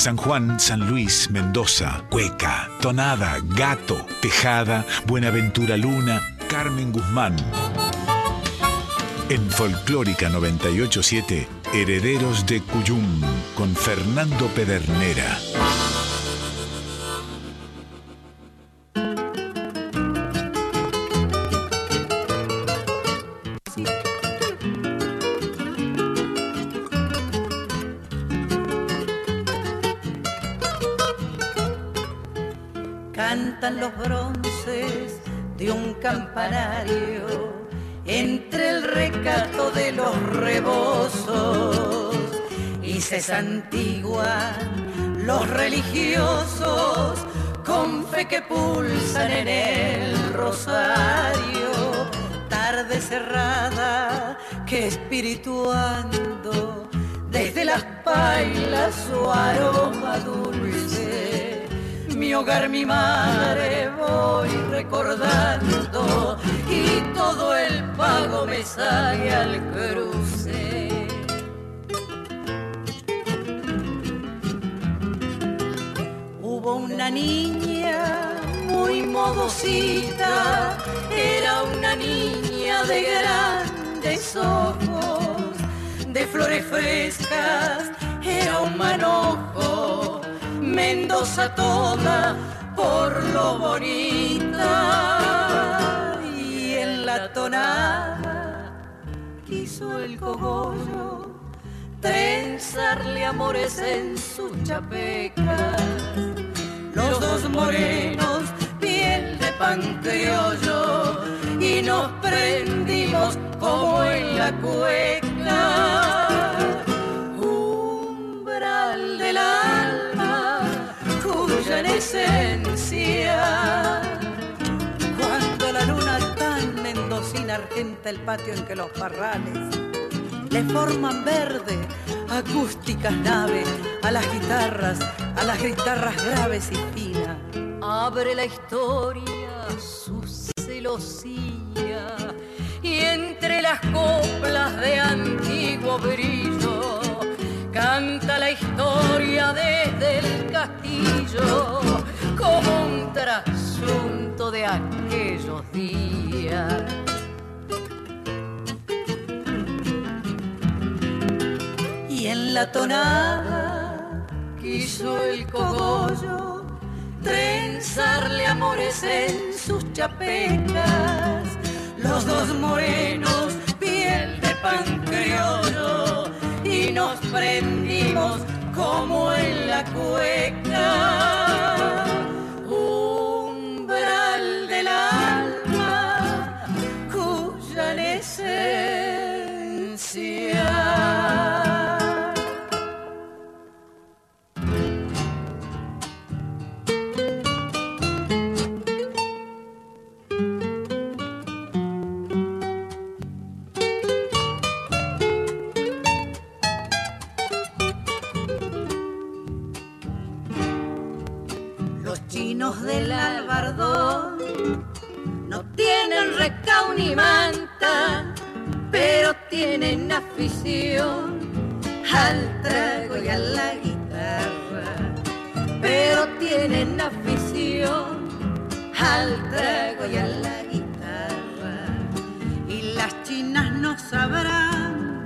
San Juan, San Luis, Mendoza, Cueca, Tonada, Gato, Tejada, Buenaventura Luna, Carmen Guzmán. En Folclórica 987, Herederos de Cuyum, con Fernando Pedernera. Santiguan los religiosos con fe que pulsan en el rosario, tarde cerrada que espirituando desde las pailas su aroma dulce mi hogar, mi madre voy recordando y todo el pago me sale al cruce. Una niña muy modosita, era una niña de grandes ojos, de flores frescas, era un manojo Mendoza toda por lo bonita. Y en la tonada quiso el cogollo trenzarle amores en su chapeca. Los dos morenos, piel de pan criollo y nos prendimos como en la cueca. Umbral del alma en esencia. Cuando la luna tan mendocina argenta el patio en que los parrales le forman verde acústicas naves a las guitarras, a las guitarras graves y finas. Abre la historia su celosía y entre las coplas de antiguo brillo canta la historia desde el castillo como un trasunto de aquellos días. La tonada quiso el cogollo trenzarle amores en sus chapecas, los dos morenos, piel de pan y nos prendimos como en la cueca, umbral del alma cuya esencia. Del albardón no tienen recao ni manta, pero tienen afición al trago y a la guitarra, pero tienen afición al trago y a la guitarra. Y las chinas no sabrán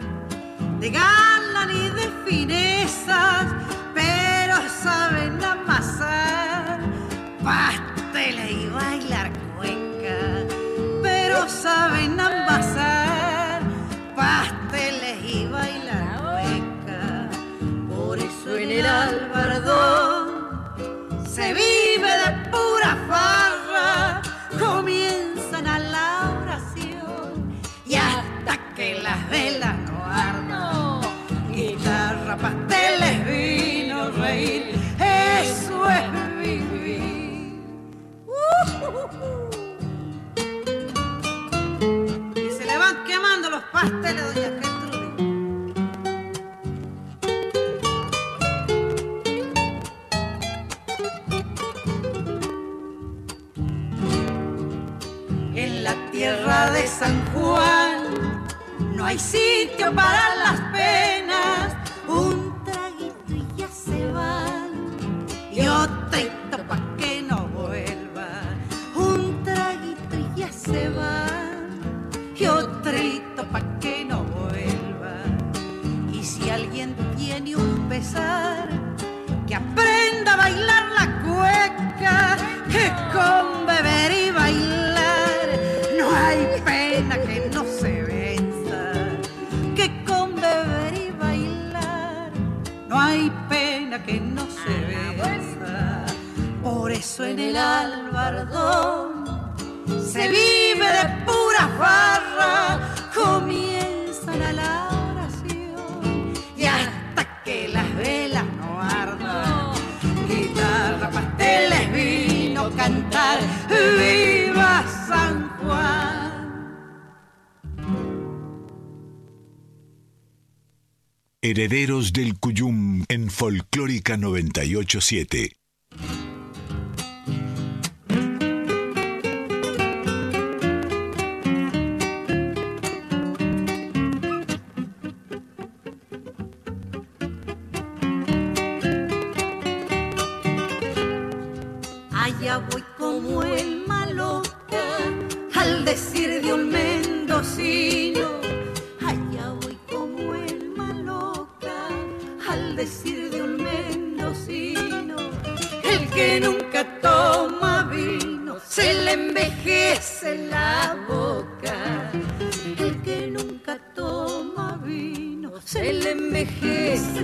de gala ni de finezas, pero saben amasar pasteles y bailar cueca, pero saben ambasar pasteles y bailar cueca. Por eso en el albardón se vive de pura farra, comienzan a la oración y hasta que las velas no ardan, guitarra, pasteles, vino, reír, eso es. Y se le van quemando los pasteles, doña Gertrudis. En la tierra de San Juan no hay sitio para las penas, que aprenda a bailar la cueca, que con beber y bailar no hay pena que no se venza, que con beber y bailar no hay pena que no se venza. Por eso en el albardón se vive de pura farra, comienzan a la viva San Juan. Herederos del Cuyum en Folclórica 987. Que nunca toma vino se le envejece la boca. El que nunca toma vino se le envejece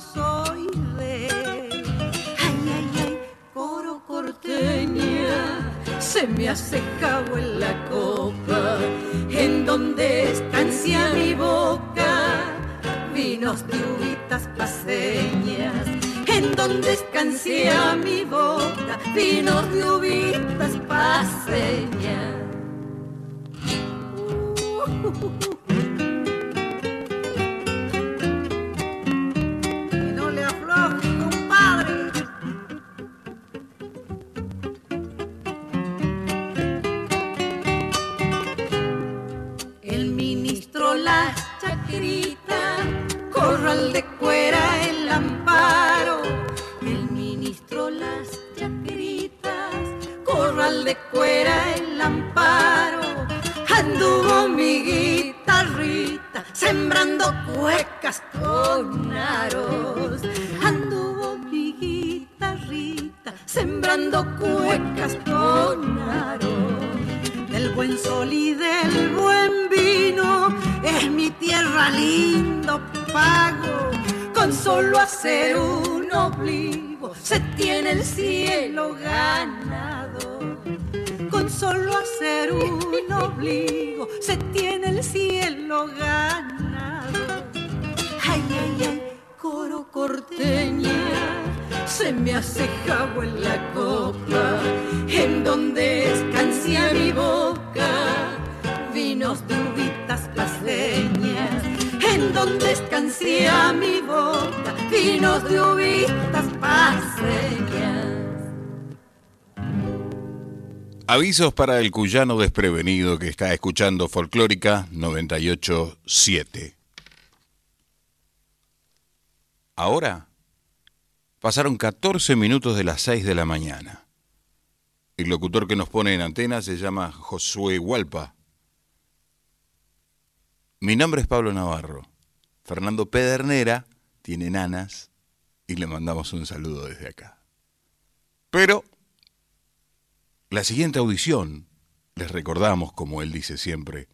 soy de. Ay, ay, ay, coro corteña, se me hace cabo en la copa, en donde estancia mi boca, vinos de uvitas paseñas, en donde escancia mi boca, vinos de uvitas paseñas. Y Avisos para el cuyano desprevenido que está escuchando Folclórica 987. Ahora pasaron 14 minutos de las 6 de la mañana. El locutor que nos pone en antena se llama Josué Hualpa. Mi nombre es Pablo Navarro. Fernando Pedernera tiene nanas y le mandamos un saludo desde acá. Pero la siguiente audición, les recordamos, como él dice siempre,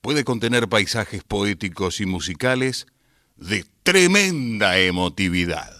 puede contener paisajes poéticos y musicales de tremenda emotividad.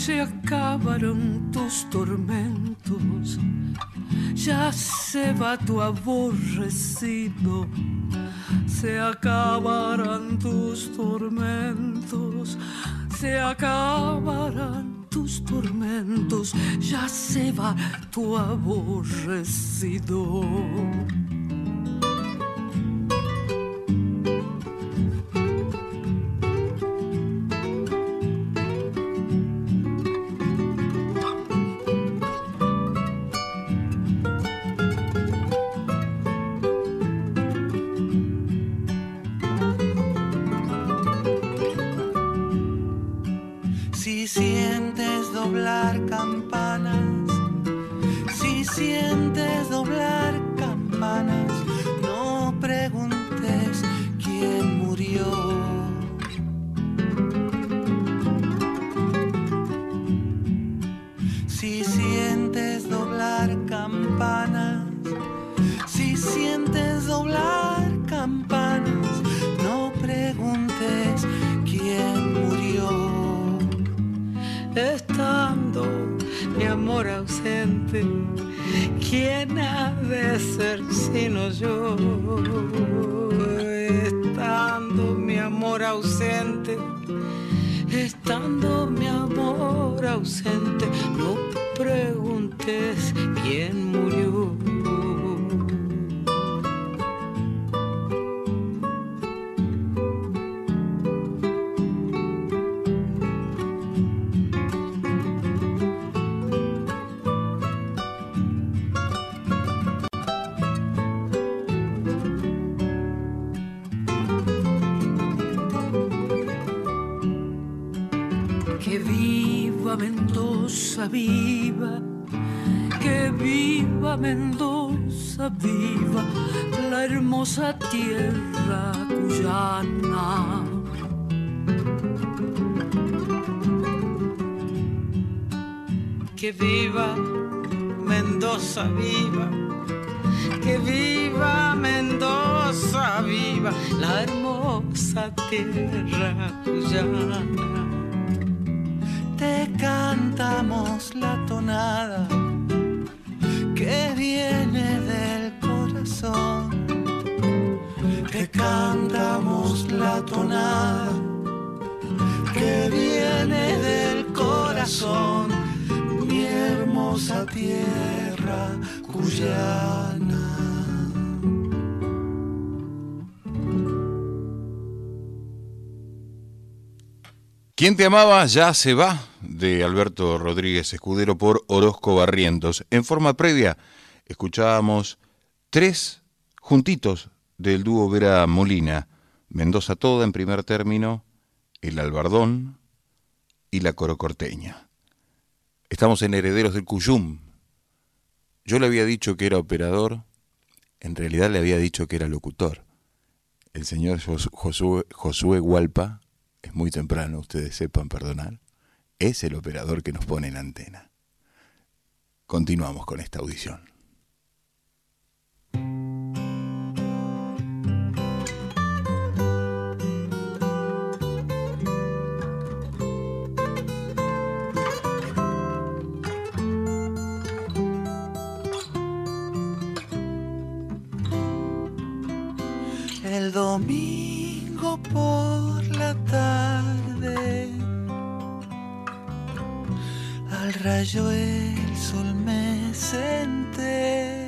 Se acabaron tus tormentos. Ya se va tu aborrecido. Se acabarán tus tormentos. Se acabarán tus tormentos, ya se va tu aborrecido. ¿Quién te amaba ya se va? de Alberto Rodríguez Escudero por Orozco Barrientos. En forma previa escuchábamos tres juntitos del dúo Vera Molina, Mendoza Toda en primer término, El Albardón y La Corocorteña. Estamos en Herederos del Cuyum. Yo le había dicho que era operador, en realidad le había dicho que era locutor. El señor Josué, Josué es muy temprano, ustedes sepan perdonar, es el operador que nos pone en antena. Continuamos con esta audición. El domingo Rayo el sol me senté.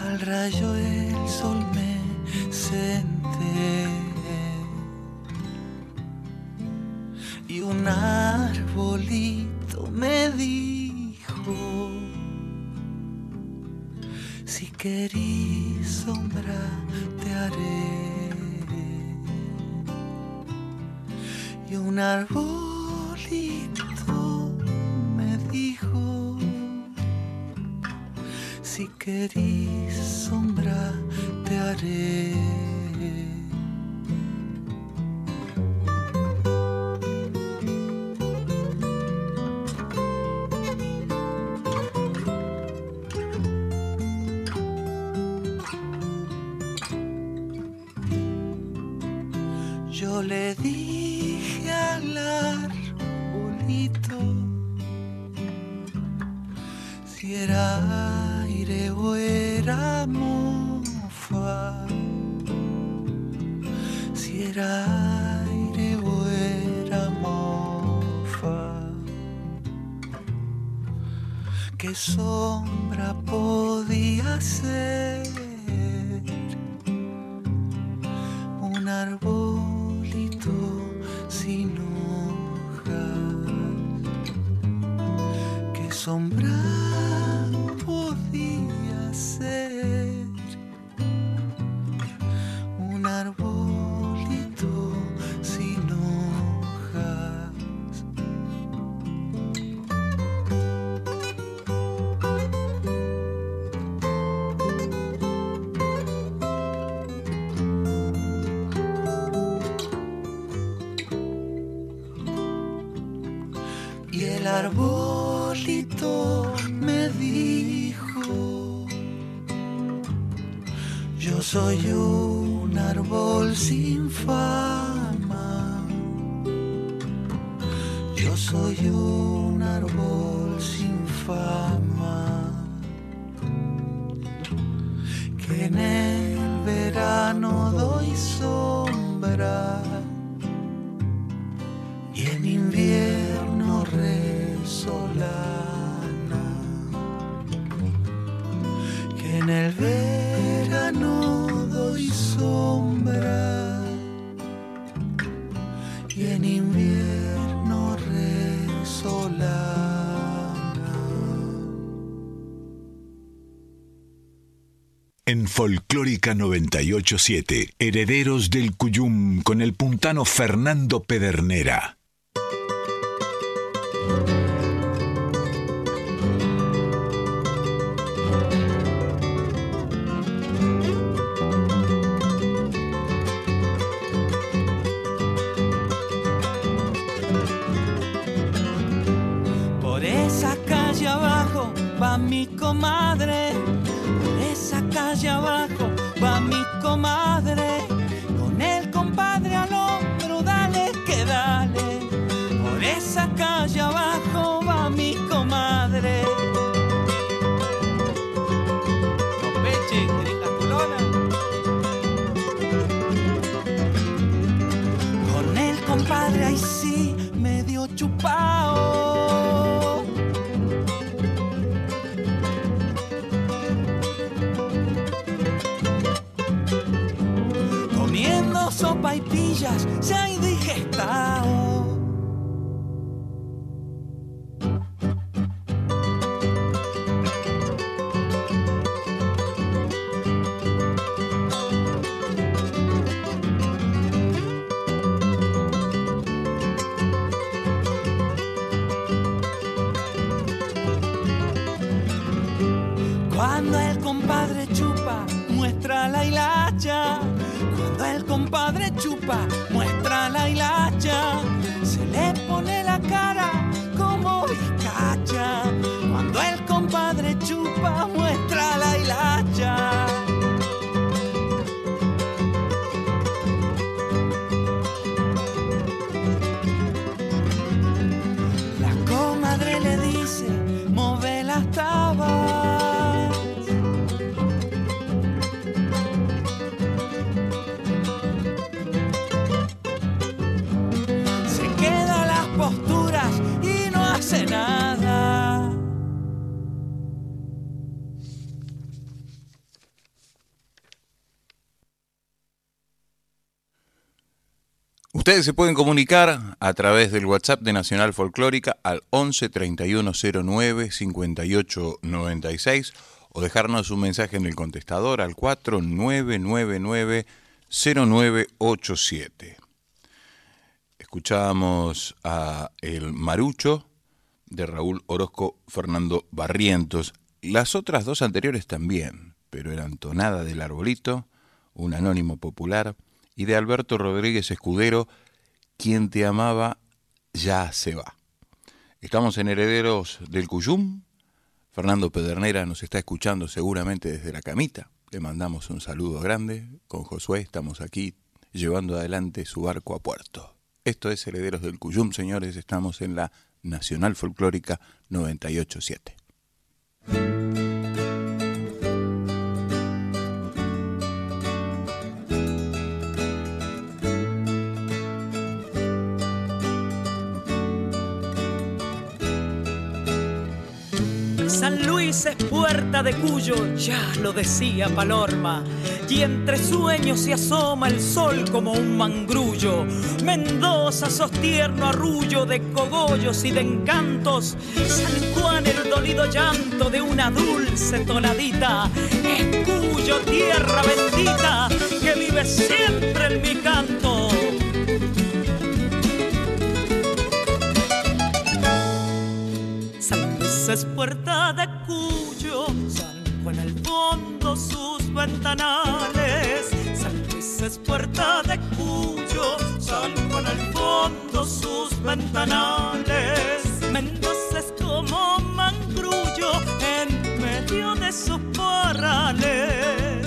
Al rayo el sol me Folclórica 987, Herederos del Cuyum con el puntano Fernando Pedernera. Por esa calle abajo va mi comadre. Por esa calle abajo va mi comadre. Con el compadre al hombro, dale que dale. Por esa calle abajo va mi comadre. Con el compadre ahí sí medio chupao. Sopa y Ustedes se pueden comunicar a través del WhatsApp de Nacional Folclórica al 11 3109 5896 o dejarnos un mensaje en el contestador al 4999 0987. Escuchábamos a El Marucho de Raúl Orozco Fernando Barrientos. Las otras dos anteriores también, pero eran Tonada del Arbolito, un anónimo popular, y de Alberto Rodríguez Escudero, quien te amaba ya se va. Estamos en Herederos del Cuyum. Fernando Pedernera nos está escuchando seguramente desde la camita. Le mandamos un saludo grande. Con Josué estamos aquí llevando adelante su barco a puerto. Esto es Herederos del Cuyum, señores, estamos en la Nacional Folclórica 987. San Luis es puerta de Cuyo, ya lo decía Palorma, y entre sueños se asoma el sol como un mangrullo. Mendoza sos tierno arrullo de cogollos y de encantos. San Juan el dolido llanto de una dulce tonadita. Es Cuyo tierra bendita que vive siempre en mi canto. Es puerta de Cuyo, San Juan al fondo sus ventanales. San Luis es puerta de Cuyo, San Juan al fondo sus ventanales. Mendoza es como mangrullo en medio de sus parrales.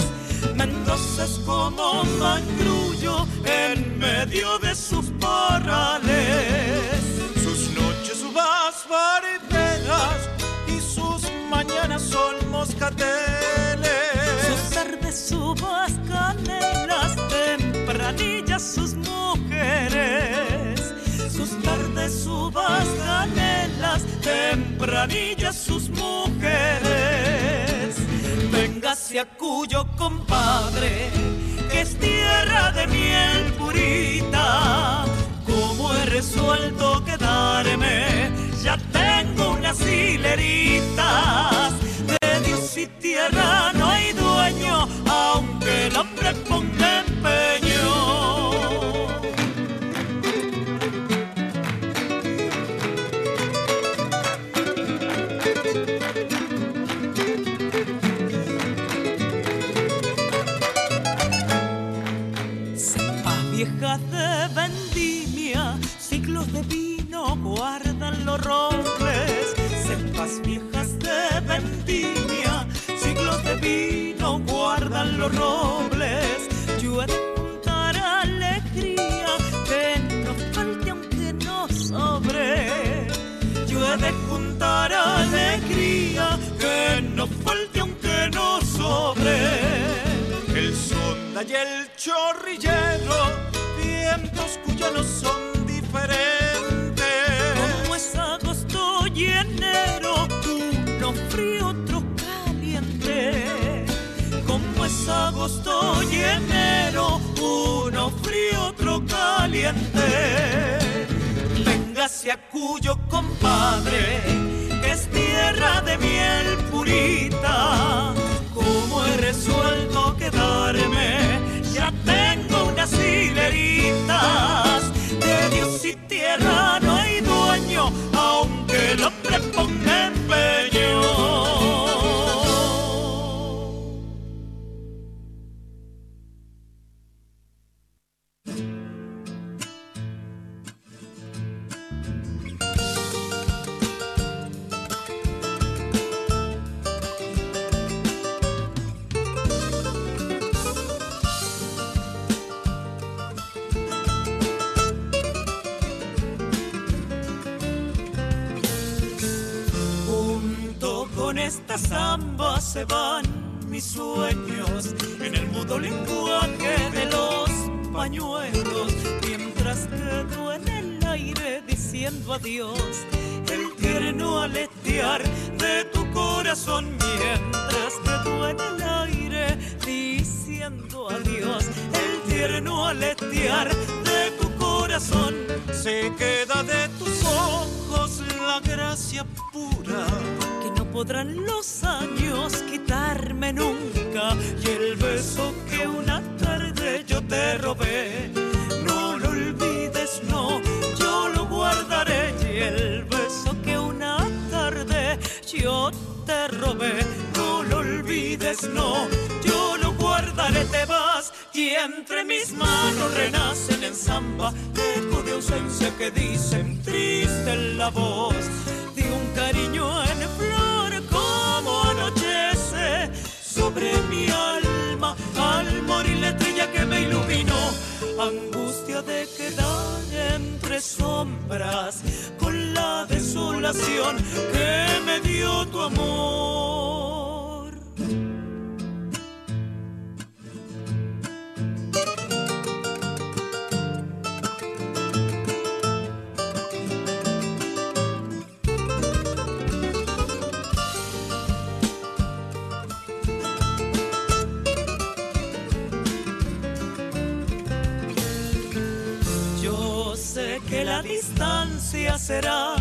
Mendoza es como mangrullo en medio de sus parrales. Sus noches, uvas, marineras Sus tardes, uvas, canelas, tempranillas sus mujeres. Sus tardes, uvas, canelas, tempranillas sus mujeres. Véngase a Cuyo, compadre, que es tierra de miel purita. Como he resuelto quedarme ya tengo unas hileritas Y tierra no hay dueño, aunque el hombre ponga El sonda y el chorrillero, vientos cuyanos son diferentes y enero, uno frío, otro caliente. Como es agosto y enero, uno frío, otro caliente. Véngase a Cuyo, compadre, es tierra de miel purita. Como he resuelto quedarme, ya tengo unas hileritas. De Dios y tierra no hay dueño, aunque el hombre ambas se van mis sueños en el mudo lenguaje de los pañuelos, mientras quedo en el aire diciendo adiós, el tierno aletear de tu corazón, mientras quedo en el aire diciendo adiós, el tierno aletear de tu corazón, se queda de tus ojos la gracia pura podrán los años quitarme nunca y el beso que una tarde yo te robé. No lo olvides, no, yo lo guardaré y el beso que una tarde yo te robé. No lo olvides, no, yo lo guardaré, te vas y entre mis manos renacen en samba eco de ausencia que dicen triste en la voz de un cariño sobre mi alma al morir la estrella que me iluminó angustia de quedar entre sombras con la desolación que me dio tu amor. Será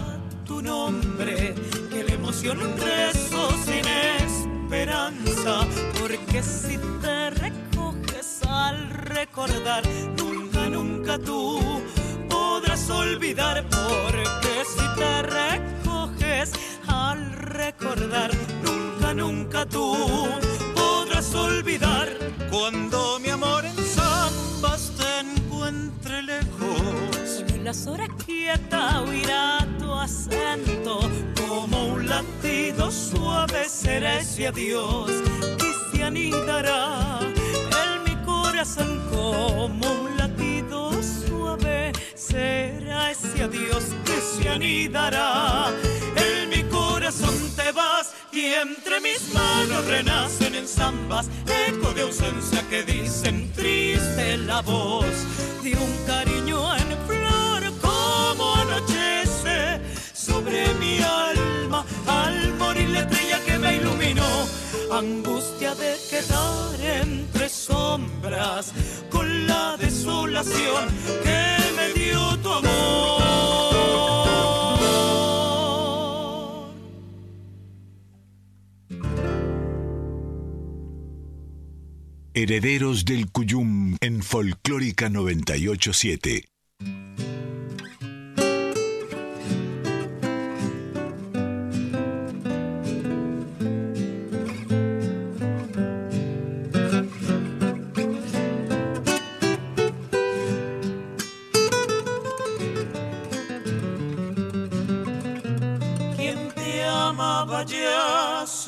tu nombre, que la emoción un rezo sin esperanza, porque si te recoges al recordar, nunca, nunca tú podrás olvidar, porque si te recoges al recordar, nunca, nunca tú podrás olvidar cuando mi amor en zambas te encuentre lejos. Las horas quietas oirá tu acento como un latido suave será ese adiós que se anidará en mi corazón como un latido suave será ese adiós que se anidará en mi corazón te vas y entre mis manos renacen en zambas eco de ausencia que dicen triste la voz de un cariño en flor como anochece sobre mi alma al morir la estrella que me iluminó angustia de quedar entre sombras con la desolación que me dio tu amor Herederos del Cuyum en Folclórica 987.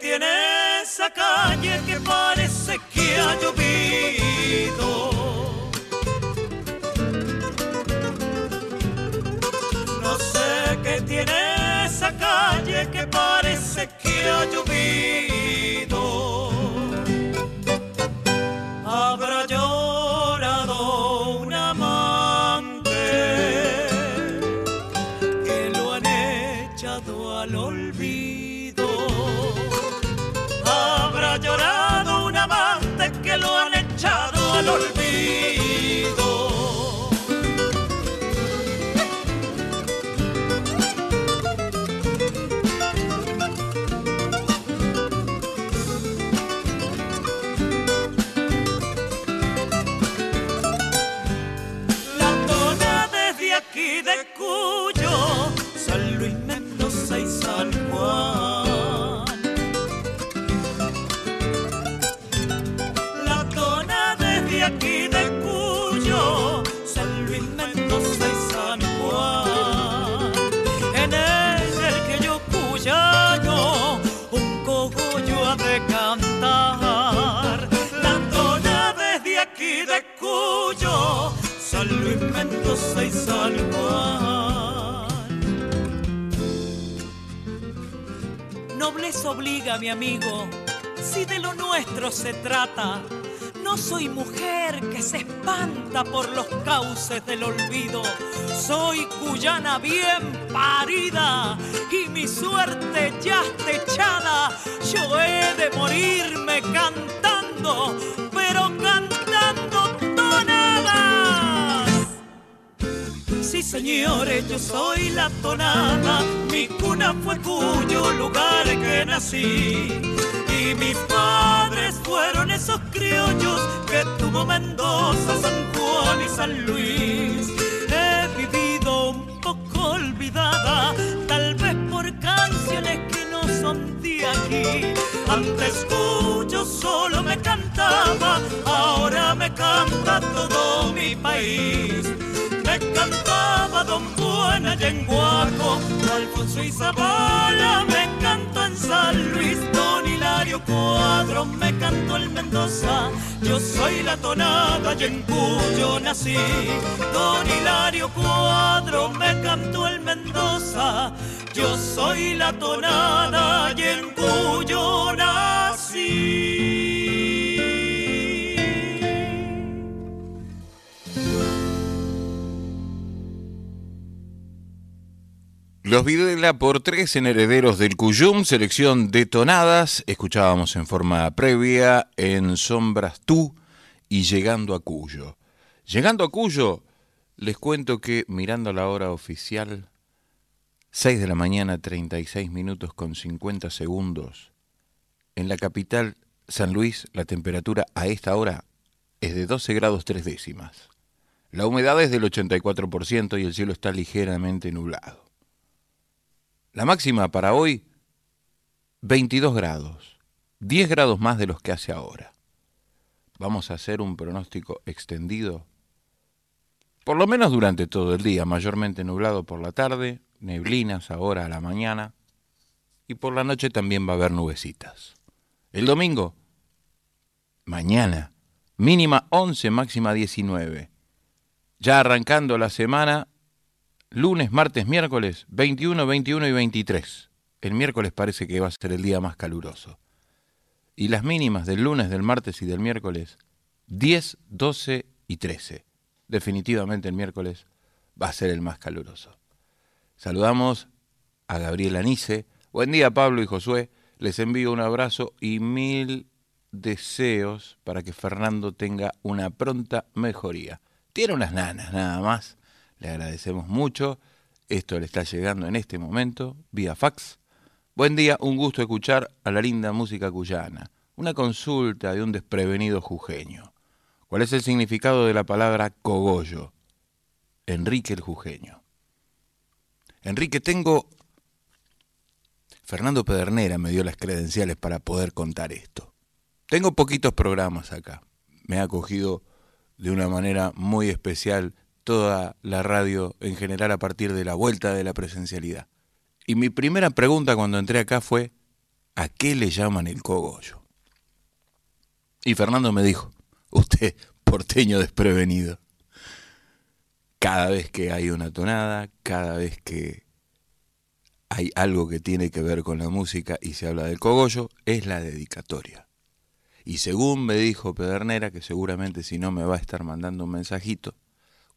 Tiene esa calle que parece que ha llovido. No sé qué tiene esa calle que parece que ha llovido. Mi amigo, si de lo nuestro se trata. No soy mujer que se espanta por los cauces del olvido. Soy cuyana bien parida y mi suerte ya está echada. Yo he de morirme cantando, pero cantando tonadas. Sí, señores, yo soy la tonada. Mi cuna fue cuyo lugar que nací. Y mis padres fueron esos criollos que tuvo Mendoza, San Juan y San Luis. He vivido un poco olvidada, tal vez por canciones que no son de aquí. Antes Cuyo solo me cantaba, ahora me canta todo mi país. Me Don Juana y en Guaco, Alfonso y Zabala, me cantó en San Luis, Don Hilario Cuadro, me cantó el Mendoza, yo soy la tonada y en Cuyo nací. Don Hilario Cuadro, me cantó el Mendoza, yo soy la tonada y en Cuyo nací. Los Videla por tres en Herederos del Cuyum, selección de tonadas. Escuchábamos en forma previa en Sombras Tú y Llegando a Cuyo. Llegando a Cuyo, les cuento que mirando la hora oficial, 6 de la mañana, 36 minutos con 50 segundos, en la capital San Luis la temperatura a esta hora es de 12 grados 3 décimas. La humedad es del 84% y el cielo está ligeramente nublado. La máxima para hoy, 22 grados, 10 grados más de los que hace ahora. Vamos a hacer un pronóstico extendido, por lo menos durante todo el día, mayormente nublado por la tarde, neblinas ahora a la mañana, y por la noche también va a haber nubecitas. El domingo, mañana, mínima 11, máxima 19. Ya arrancando la semana, lunes, martes, miércoles, 21, 21 y 23. El miércoles parece que va a ser el día más caluroso. Y las mínimas del lunes, del martes y del miércoles, 10, 12 y 13. Definitivamente el miércoles va a ser el más caluroso. Saludamos a Gabriel Anice. Buen día Pablo y Josué. Les envío un abrazo y mil deseos para que Fernando tenga una pronta mejoría. Tiene unas nanas nada más le agradecemos mucho. Esto le está llegando en este momento vía fax. Buen día, un gusto escuchar a la linda música cuyana. Una consulta de un desprevenido jujeño. ¿Cuál es el significado de la palabra cogollo? Enrique el Jujeño. Enrique, tengo... Fernando Pedernera me dio las credenciales para poder contar esto. Tengo poquitos programas acá. Me ha acogido de una manera muy especial toda la radio en general a partir de la vuelta de la presencialidad. Y mi primera pregunta cuando entré acá fue, ¿a qué le llaman el cogollo? Y Fernando me dijo, usted, porteño desprevenido. Cada vez que hay una tonada, cada vez que hay algo que tiene que ver con la música y se habla del cogollo, es la dedicatoria. Y según me dijo Pedernera, que seguramente si no me va a estar mandando un mensajito,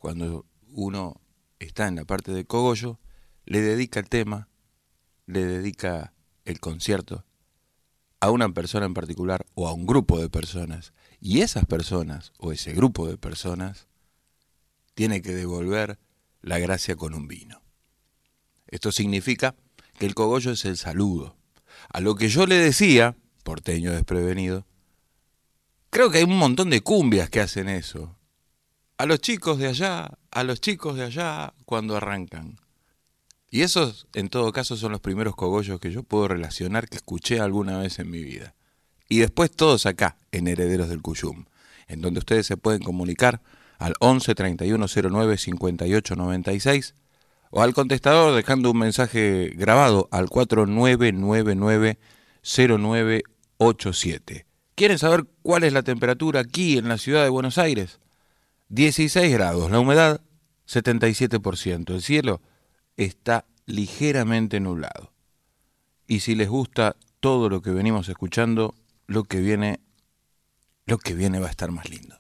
cuando uno está en la parte de cogollo, le dedica el tema, le dedica el concierto a una persona en particular o a un grupo de personas. Y esas personas o ese grupo de personas tiene que devolver la gracia con un vino. Esto significa que el cogollo es el saludo. A lo que yo le decía, porteño desprevenido, creo que hay un montón de cumbias que hacen eso a los chicos de allá, a los chicos de allá cuando arrancan. Y esos, en todo caso, son los primeros cogollos que yo puedo relacionar que escuché alguna vez en mi vida. Y después todos acá, en Herederos del Cuyum, en donde ustedes se pueden comunicar al 11 3109 58 96 o al contestador dejando un mensaje grabado al 4999 0987. ¿Quieren saber cuál es la temperatura aquí en la ciudad de Buenos Aires? 16 grados, la humedad 77%, el cielo está ligeramente nublado. Y si les gusta todo lo que venimos escuchando, lo que viene lo que viene va a estar más lindo.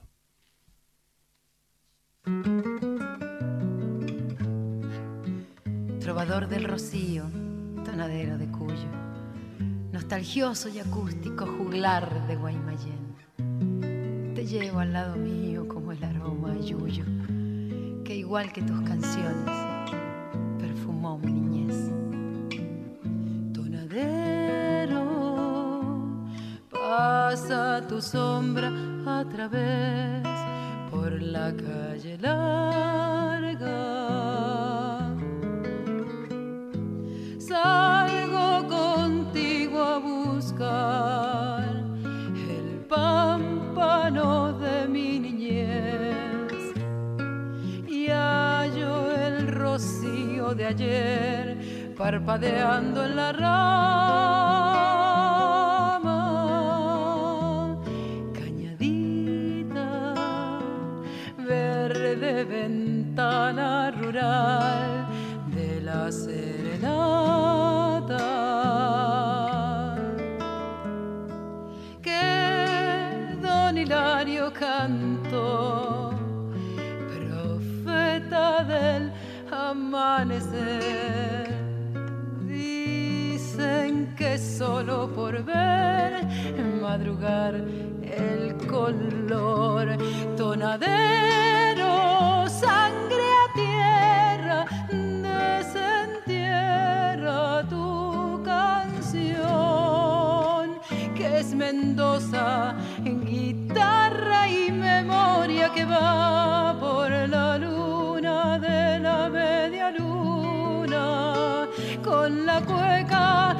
Trovador del Rocío, tonadero de Cuyo, nostalgioso y acústico juglar de Guaymallén. Te llevo al lado mío como el aroma yuyo, que igual que tus canciones perfumó mi niñez. Tonadero, pasa tu sombra a través por la calle larga. Salgo contigo a buscar y hallo el rocío de ayer parpadeando en la rama. Cañadita, verde ventana rural de la serenata. Por ver madrugar el color. Tonadero, sangre a tierra, desentierra tu canción, que es Mendoza en guitarra y memoria que va por la luna de la media luna, con la cueca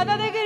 incendiada de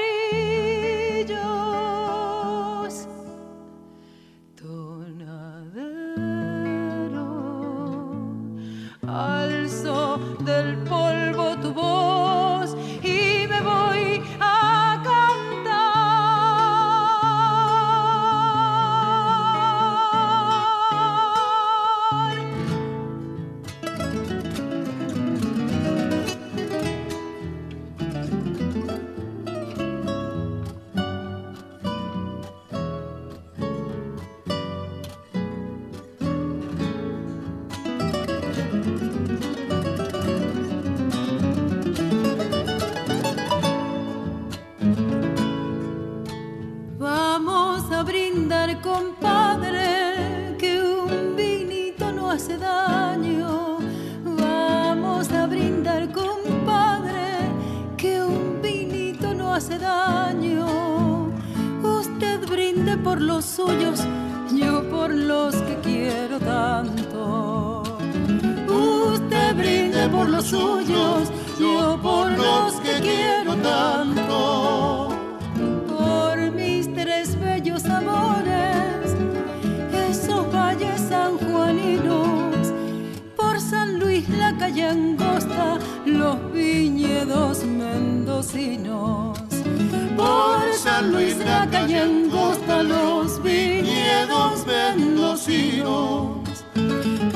por los suyos, yo por los que quiero tanto. Usted brinde por los suyos, yo por los que quiero tanto por mis tres bellos amores, esos valles sanjuaninos, por San Luis la calle angosta, los viñedos mendocinos. Por San Luis la calle angosta, los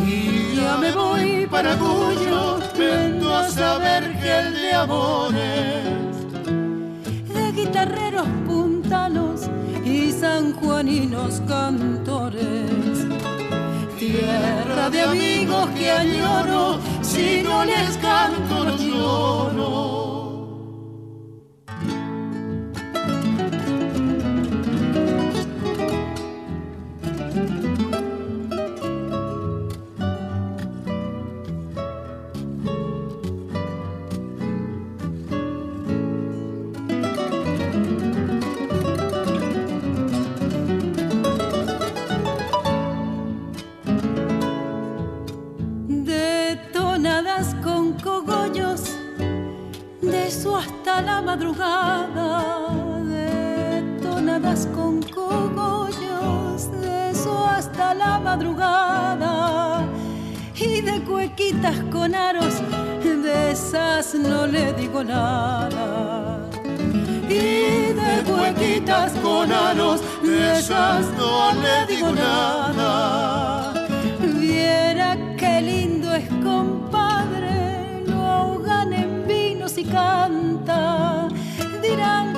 Y ya me voy para Cuyo, Mendoza, Vergel de amores de guitarreros puntanos y sanjuaninos cantores. Tierra de amigos que añoro, si no les canto no lloro. Y de cuequitas con aros, de esas no le digo nada. Y de cuequitas con aros, de esas no le digo nada. Viera qué lindo es, compadre, lo ahogan en vinos y canta. Dirán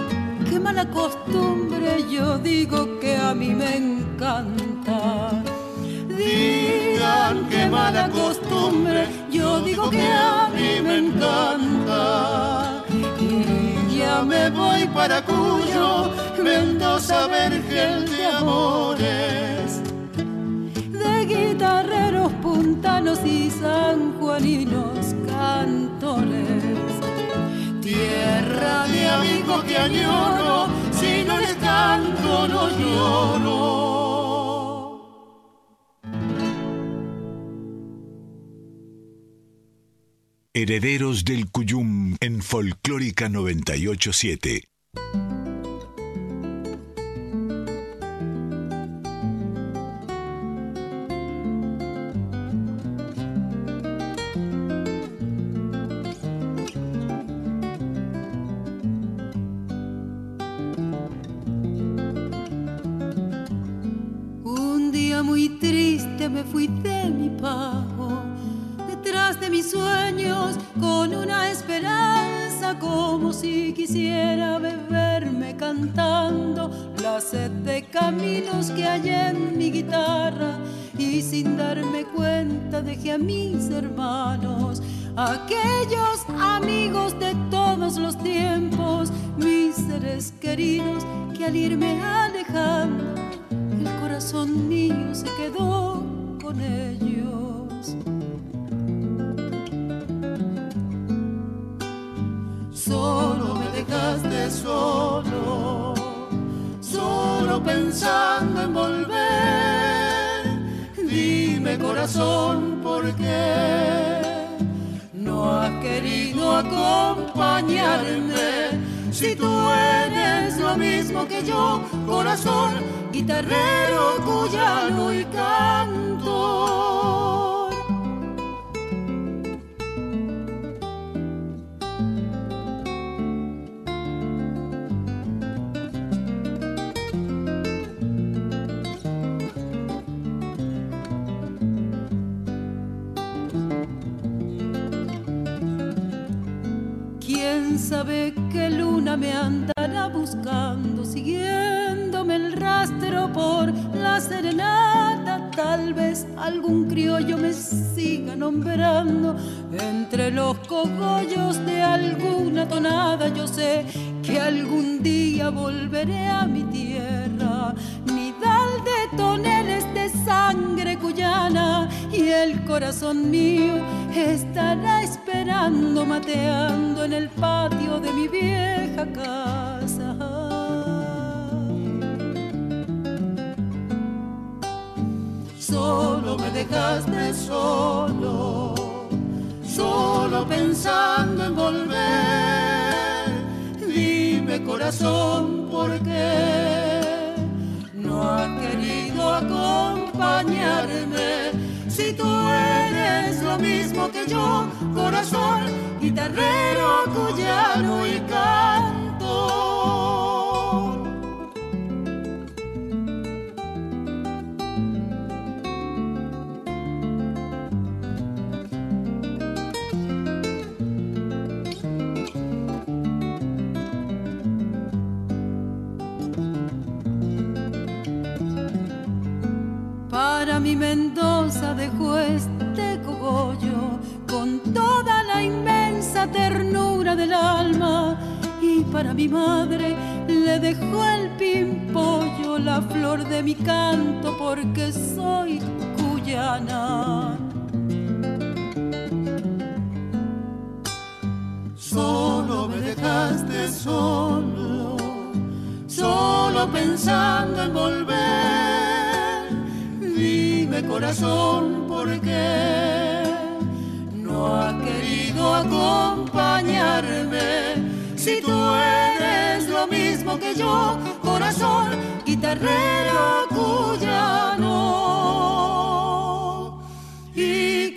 qué mala costumbre, yo digo que a mí me encanta. Mala costumbre, yo digo que a mí me encanta. Y ya me voy para Cuyo, Mendoza, Vergel de amores de guitarreros puntanos y sanjuaninos cantores. Tierra de amigos que añoro, si no les que tanto no lloro. Herederos del Cuyum en Folclórica 987. Dejaste solo, solo pensando en volver. Dime corazón, ¿por qué no has querido acompañarme? Si tú eres lo mismo que yo, corazón, guitarrero, cuyano y cantor. Mendoza dejó este cogollo con toda la inmensa ternura del alma. Y para mi madre le dejó el pimpollo, la flor de mi canto, porque soy cuyana. Solo me dejaste solo, solo pensando en volver. Corazón, ¿por qué no has querido acompañarme? Si tú eres lo mismo que yo, corazón, guitarrero cuyano y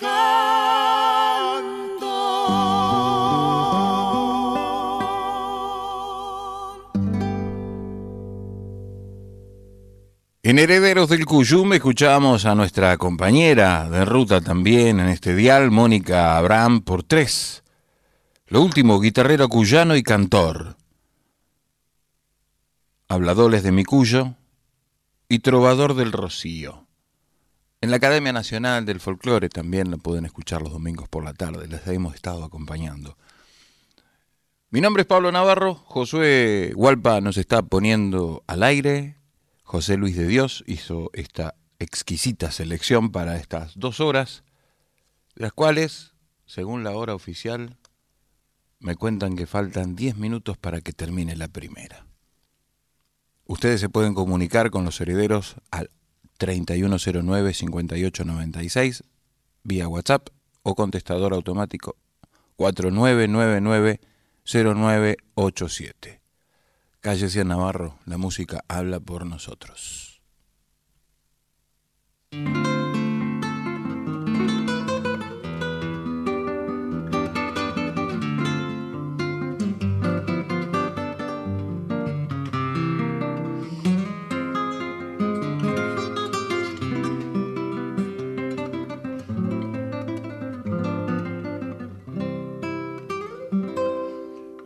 En Herederos del Cuyum escuchábamos a nuestra compañera de ruta también en este dial, Mónica Abraham, por tres. Lo último, guitarrero cuyano y cantor. Habladores de mi cuyo y trovador del Rocío. En la Academia Nacional del Folclore también la pueden escuchar los domingos por la tarde, les hemos estado acompañando. Mi nombre es Pablo Navarro, Josué Hualpa nos está poniendo al aire, José Luis de Dios hizo esta exquisita selección para estas dos horas, las cuales, según la hora oficial, me cuentan que faltan 10 minutos para que termine la primera. Ustedes se pueden comunicar con los herederos al 3109-5896 vía WhatsApp o contestador automático 4999-0987. Calle Cien Navarro, la música habla por nosotros.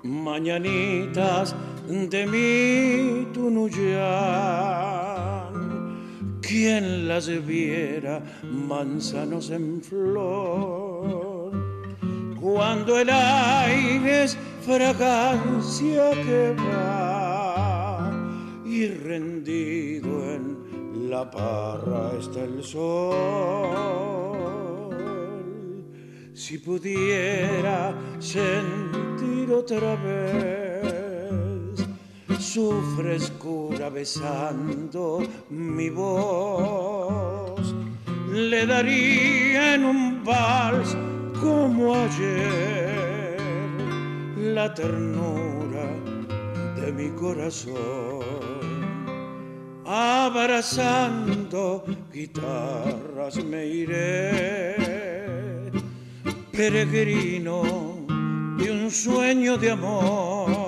mañanitas de mi Tunuyán. Quien las viera manzanos en flor, cuando el aire es fragancia que va y rendido en la parra está el sol. Si pudiera sentir otra vez su frescura besando mi voz, le daría en un vals como ayer la ternura de mi corazón. Abrazando guitarras me iré peregrino de un sueño de amor,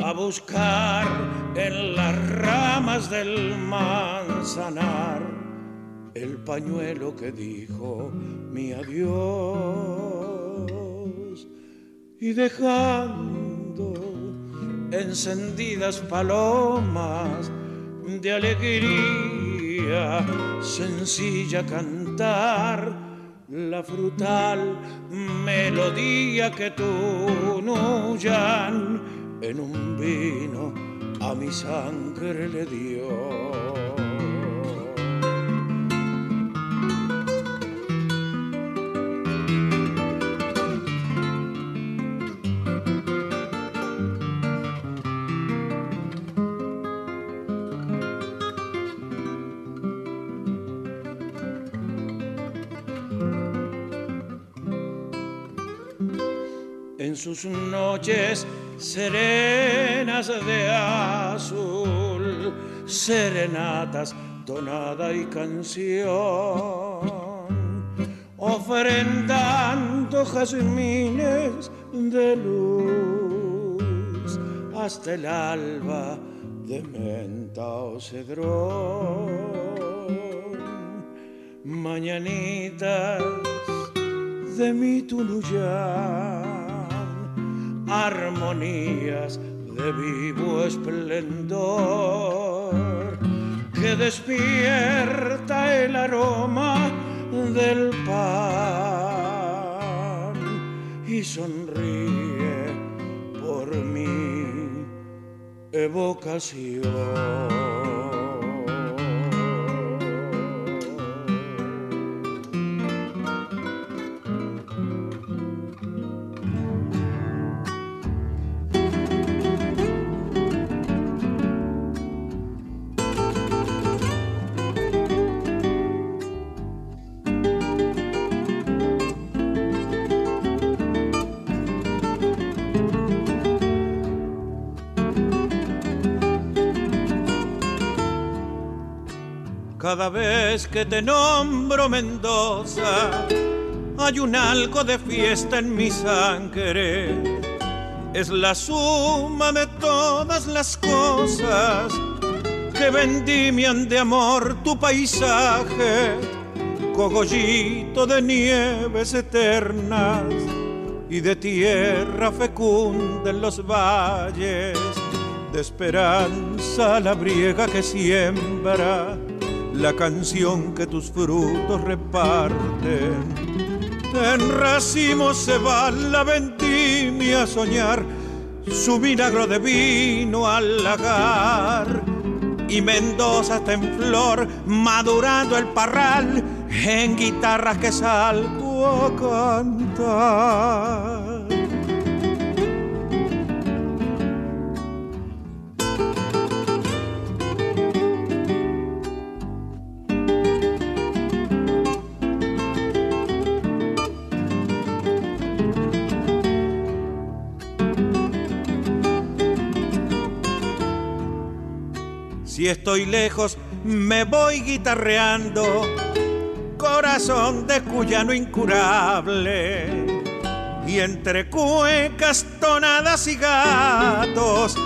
a buscar en las ramas del manzanar el pañuelo que dijo mi adiós. Y dejando encendidas palomas de alegría sencilla cantar la frutal melodía que tú nuyan en un vino a mi sangre le dio. en sus noches serenas de azul, serenatas, tonada y canción, ofrendando jazmines de luz hasta el alba de menta o cedrón. Mañanitas de mi Tunuyán armonías de vivo esplendor que despierta el aroma del pan y sonríe por mi evocación. Cada vez que te nombro Mendoza, hay un algo de fiesta en mi sangre. Es la suma de todas las cosas que vendimian de amor tu paisaje, cogollito de nieves eternas y de tierra fecunda en los valles, de esperanza la briega que siembra la canción que tus frutos reparten. En racimos se va la vendimia a soñar su milagro de vino al lagar. Y Mendoza está en flor, madurando el parral en guitarras que salgo a cantar. Si estoy lejos, me voy guitarreando, corazón de cuyano incurable. Y entre cuecas, tonadas y gatos,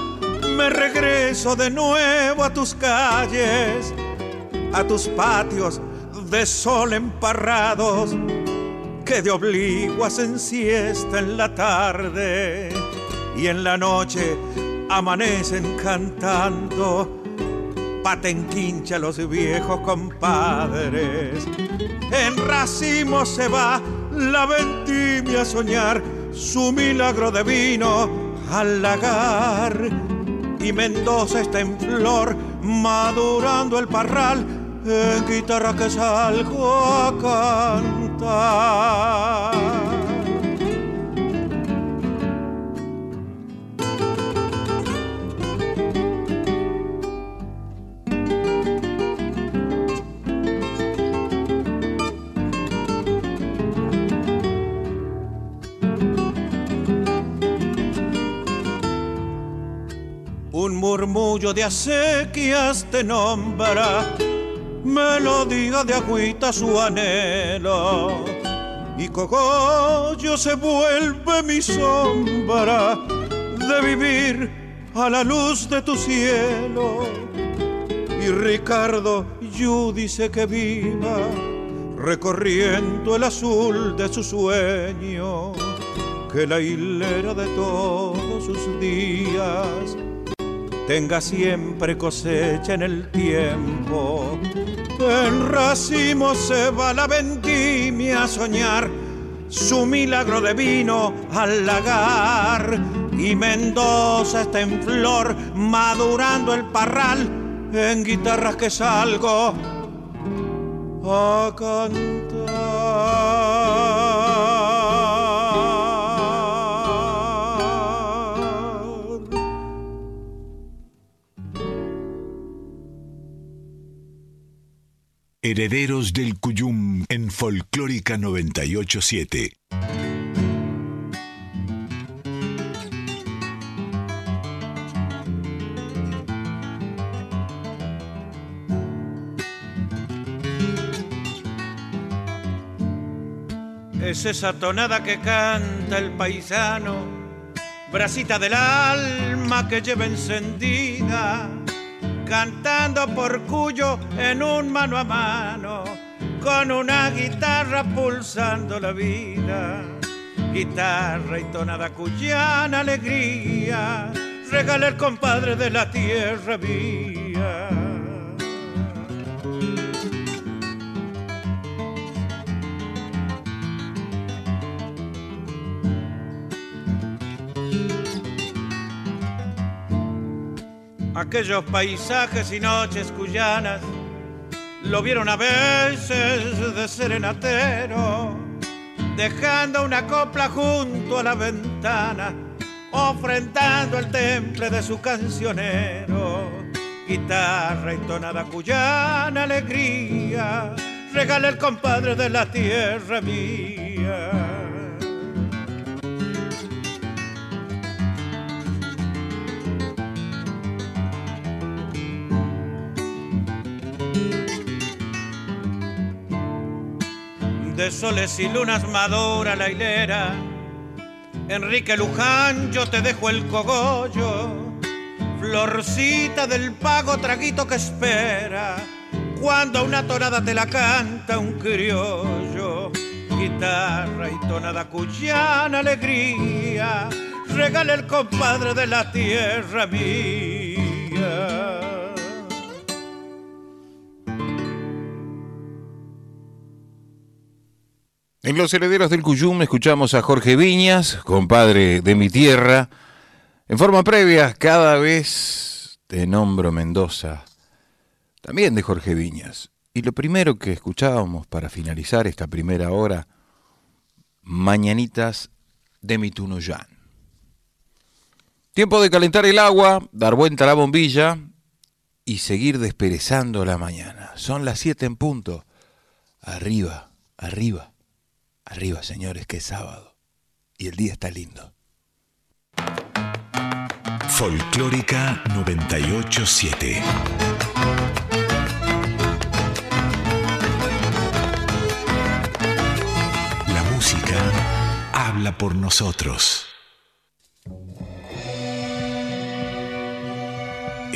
me regreso de nuevo a tus calles, a tus patios de sol emparrados, que de obliguas en siesta en la tarde y en la noche amanecen cantando patenquincha los viejos compadres. En racimo se va la vendimia a soñar su milagro de vino al lagar. Y Mendoza está en flor, madurando el parral, en guitarra que salgo a cantar. Un murmullo de acequias te nombra, melodía de agüita su anhelo. Y cogollo se vuelve mi sombra de vivir a la luz de tu cielo. Y Ricardo Yu dice que viva recorriendo el azul de su sueño, que la hilera de todos sus días tenga siempre cosecha en el tiempo. En racimo se va la vendimia a soñar su milagro de vino al lagar. Y Mendoza está en flor, madurando el parral en guitarras que salgo a cantar. Herederos del Cuyum en Folclórica 987. Es esa tonada que canta el paisano, bracita del alma que lleva encendida, cantando por cuyo en un mano a mano, con una guitarra pulsando la vida. Guitarra y tonada cuyana alegría, regala el compadre de la tierra vía. Aquellos paisajes y noches cuyanas lo vieron a veces de serenatero, dejando una copla junto a la ventana, ofrendando el temple de su cancionero. Guitarra y tonada cuyana, alegría, regala el compadre de la tierra mía. De soles y lunas madura la hilera. Enrique Luján, yo te dejo el cogollo, florcita del pago, traguito que espera, cuando una tonada te la canta un criollo. Guitarra y tonada cuyana, alegría, regala el compadre de la tierra mía. En Los Herederos del Cuyum escuchamos a Jorge Viñas, compadre de mi tierra. En forma previa, cada vez te nombro Mendoza, también de Jorge Viñas. Y lo primero que escuchábamos para finalizar esta primera hora, Mañanitas de mi Tunuyán. Tiempo de calentar el agua, dar vuelta a la bombilla y seguir desperezando la mañana. Son las 7 en punto. Arriba, arriba. Arriba, señores, que es sábado. Y el día está lindo. Folclórica 987. La música habla por nosotros.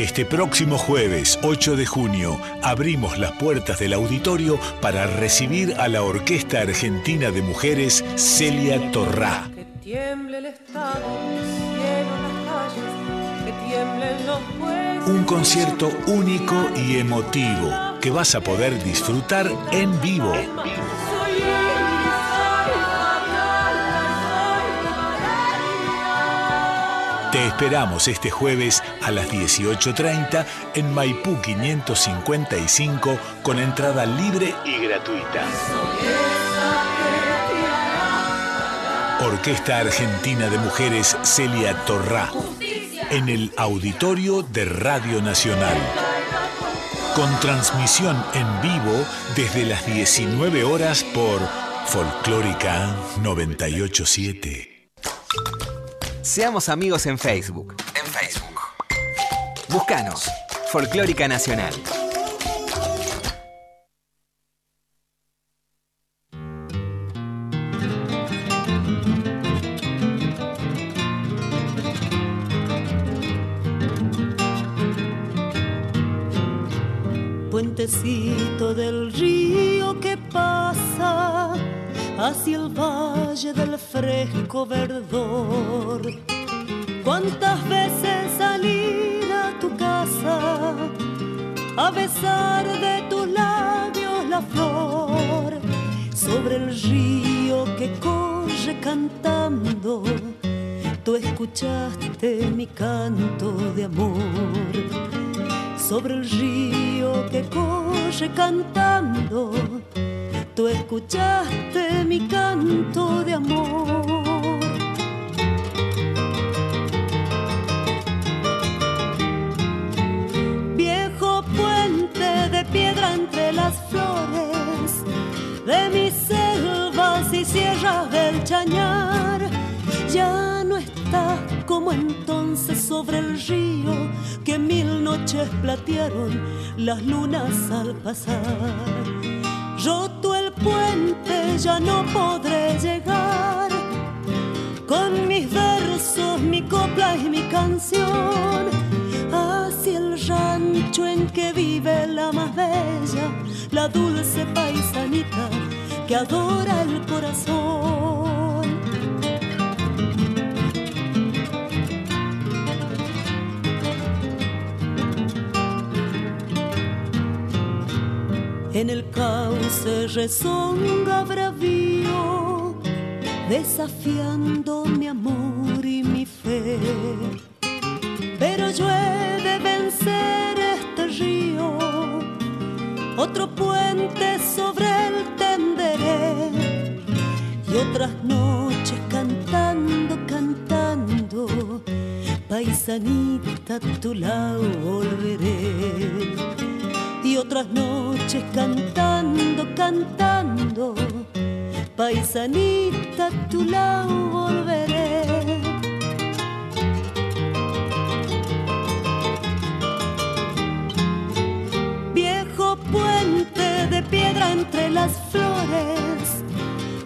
Este próximo jueves 8 de junio abrimos las puertas del auditorio para recibir a la Orquesta Argentina de Mujeres Celia Torrá. Que tiemble el Estado, cielo las calles, que tiemblen los. Un concierto único y emotivo que vas a poder disfrutar en vivo. Esperamos este jueves a las 18.30 en Maipú 555 con entrada libre y gratuita. Orquesta Argentina de Mujeres Celia Torrá en el auditorio de Radio Nacional. Con transmisión en vivo desde las 19 horas por Folclórica 987. Seamos amigos en Facebook. En Facebook. Búscanos. Folclórica Nacional. Puentecito del río que pasa hacia el valle del fresco verdor. ¿Cuántas veces salir a tu casa a besar de tus labios la flor sobre el río que corre cantando? Tú escuchaste mi canto de amor sobre el río que corre cantando. Tú escuchaste mi canto de amor. Piedra entre las flores de mis selvas y sierras del chañar, ya no estás como entonces sobre el río que mil noches platearon las lunas al pasar. Roto el puente ya no podré llegar con mis versos, mi copla y mi canción hacia el rancho en que vive la más bella, la dulce paisanita que adora el corazón. En el cauce rezonga bravío, desafiando mi amor y mi fe. Pero yo he vencer este río, otro puente sobre el tenderé y otras noches cantando, cantando, paisanita a tu lado volveré. Y otras noches cantando, cantando, paisanita a tu lado volveré. Piedra entre las flores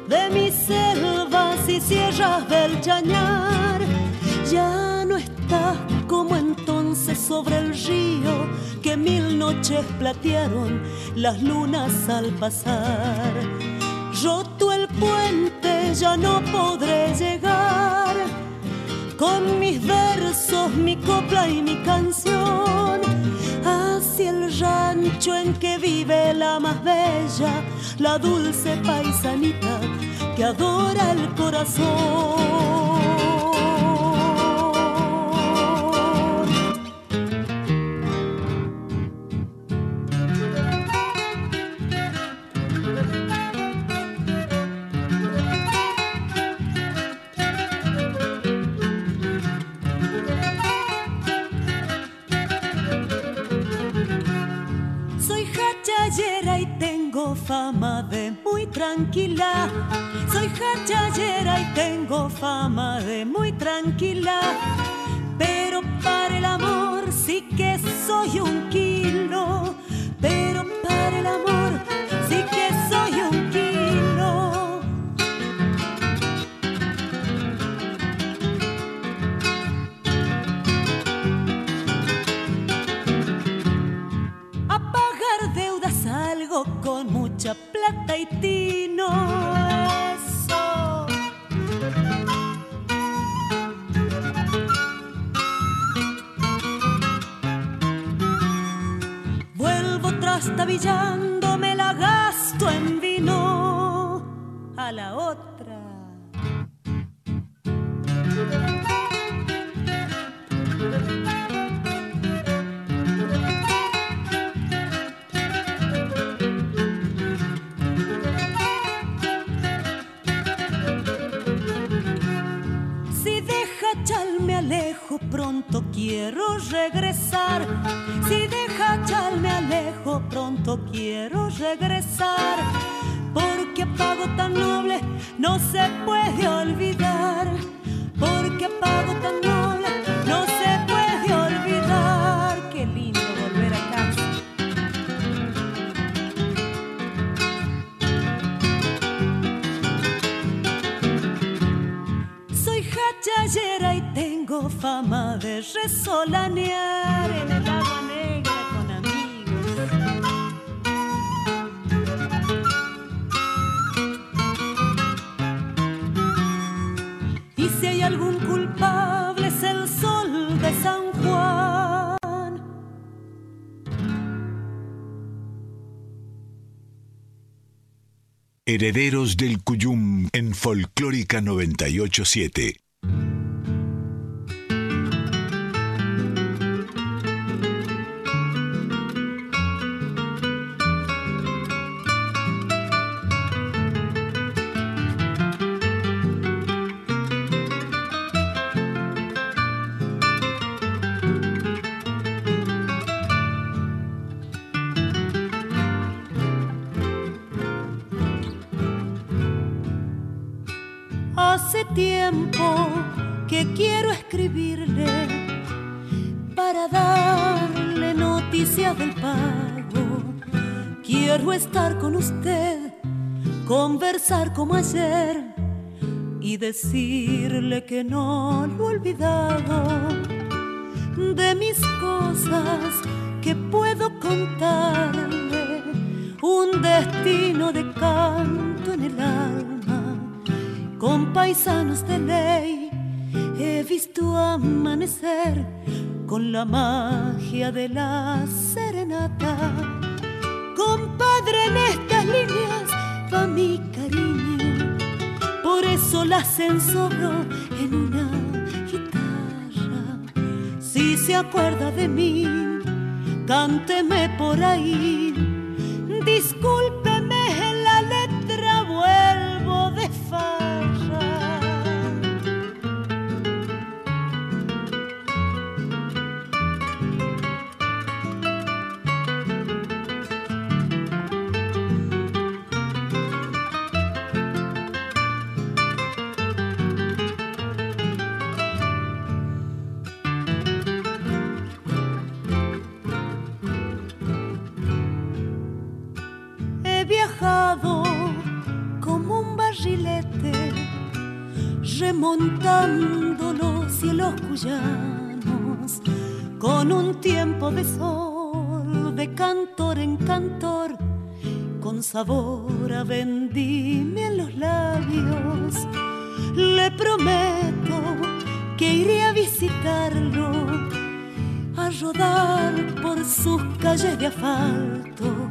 de mis selvas y sierras del chañar, ya no estás como entonces sobre el río que mil noches platearon las lunas al pasar. Roto el puente ya no podré llegar con mis versos, mi copla y mi canción hacia el rancho en que vive la más bella, la dulce paisanita que adora el corazón. Fama de muy tranquila. Soy hachallera y tengo fama de muy tranquila. Pero para el amor sí que soy un kilo. Pero para el amor sí que soy haitino. Herederos del Cuyum en Folclórica 987. Remontando los cielos cuyanos, con un tiempo de sol, de cantor en cantor, con sabor a vendimia en los labios. Le prometo que iré a visitarlo, a rodar por sus calles de asfalto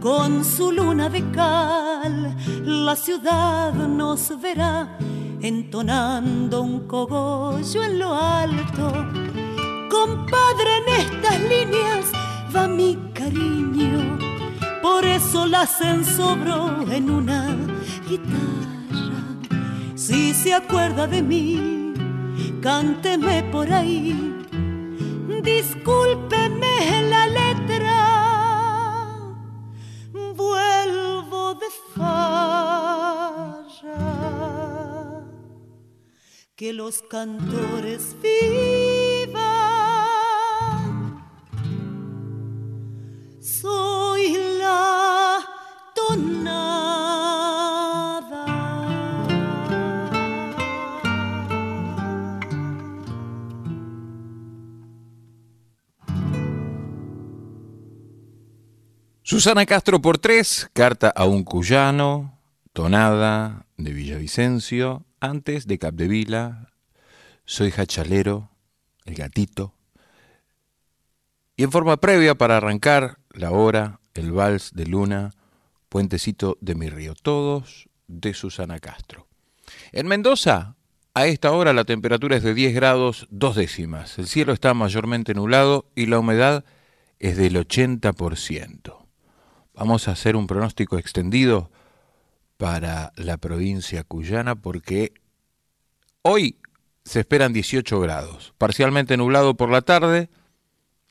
con su luna de cal, la ciudad nos verá entonando un cogollo en lo alto. Compadre, en estas líneas va mi cariño, por eso las ensobro en una guitarra. Si se acuerda de mí, cánteme por ahí. Discúlpeme la letra vuelvo de farra. Que los cantores vivan. Soy la tonada. Susana Castro por tres, carta a un cuyano, tonada de Villavicencio, antes de Capdevila, soy hachalero, el gatito. Y en forma previa para arrancar la hora, el vals de luna, Puentecito de mi río, todos de Susana Castro. En Mendoza, a esta hora la temperatura es de 10 grados dos décimas, el cielo está mayormente nublado y la humedad es del 80%. Vamos a hacer un pronóstico extendido para la provincia cuyana porque hoy se esperan 18 grados, parcialmente nublado por la tarde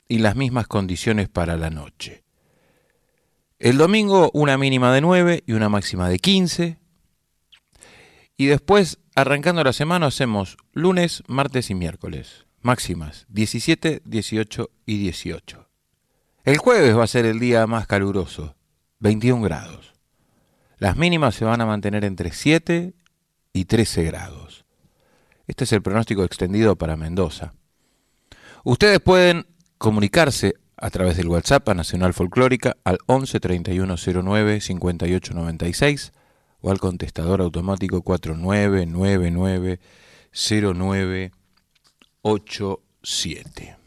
y las mismas condiciones para la noche. El domingo una mínima de 9 y una máxima de 15. Y después, arrancando la semana, hacemos lunes, martes y miércoles. Máximas 17, 18 y 18. El jueves va a ser el día más caluroso, 21 grados. Las mínimas se van a mantener entre 7 y 13 grados. Este es el pronóstico extendido para Mendoza. Ustedes pueden comunicarse a través del WhatsApp a Nacional Folclórica al 11 3109 5896 o al contestador automático 4999 0987.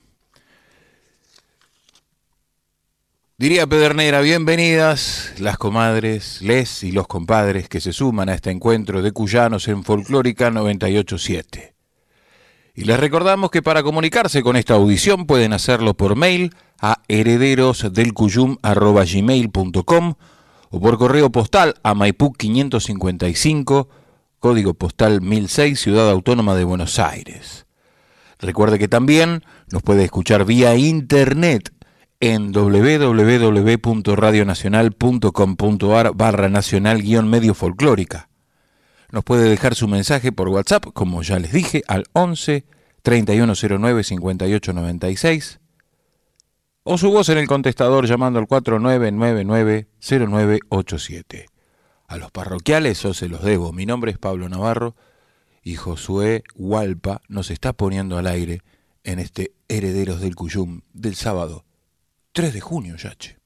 Diría Pedernera, bienvenidas las comadres, les y los compadres que se suman a este encuentro de cuyanos en Folclórica 987. Y les recordamos que para comunicarse con esta audición pueden hacerlo por mail a herederosdelcuyum.com o por correo postal a Maipú 555, código postal 1006, Ciudad Autónoma de Buenos Aires. Recuerde que también nos puede escuchar vía internet en www.radionacional.com.ar barra nacional guion medio folclórica. Nos puede dejar su mensaje por WhatsApp, como ya les dije, al 11 3109 5896 o su voz en el contestador llamando al 4999-0987. A los parroquiales yo se los debo. Mi nombre es Pablo Navarro y Josué Hualpa nos está poniendo al aire en este Herederos del Cuyum del sábado 3 de junio, Yache.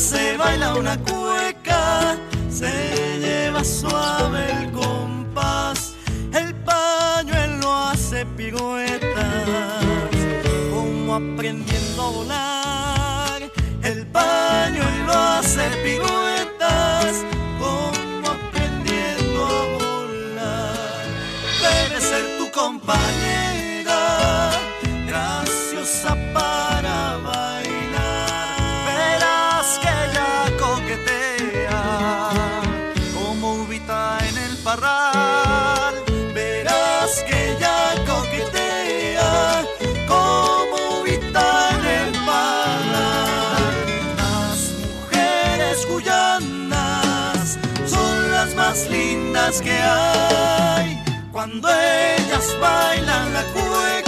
Se baila una cueca, se lleva suave el compás. El pañuelo hace piruetas, como aprendiendo a volar. El pañuelo hace piruetas, Cuando ellas bailan la cueca,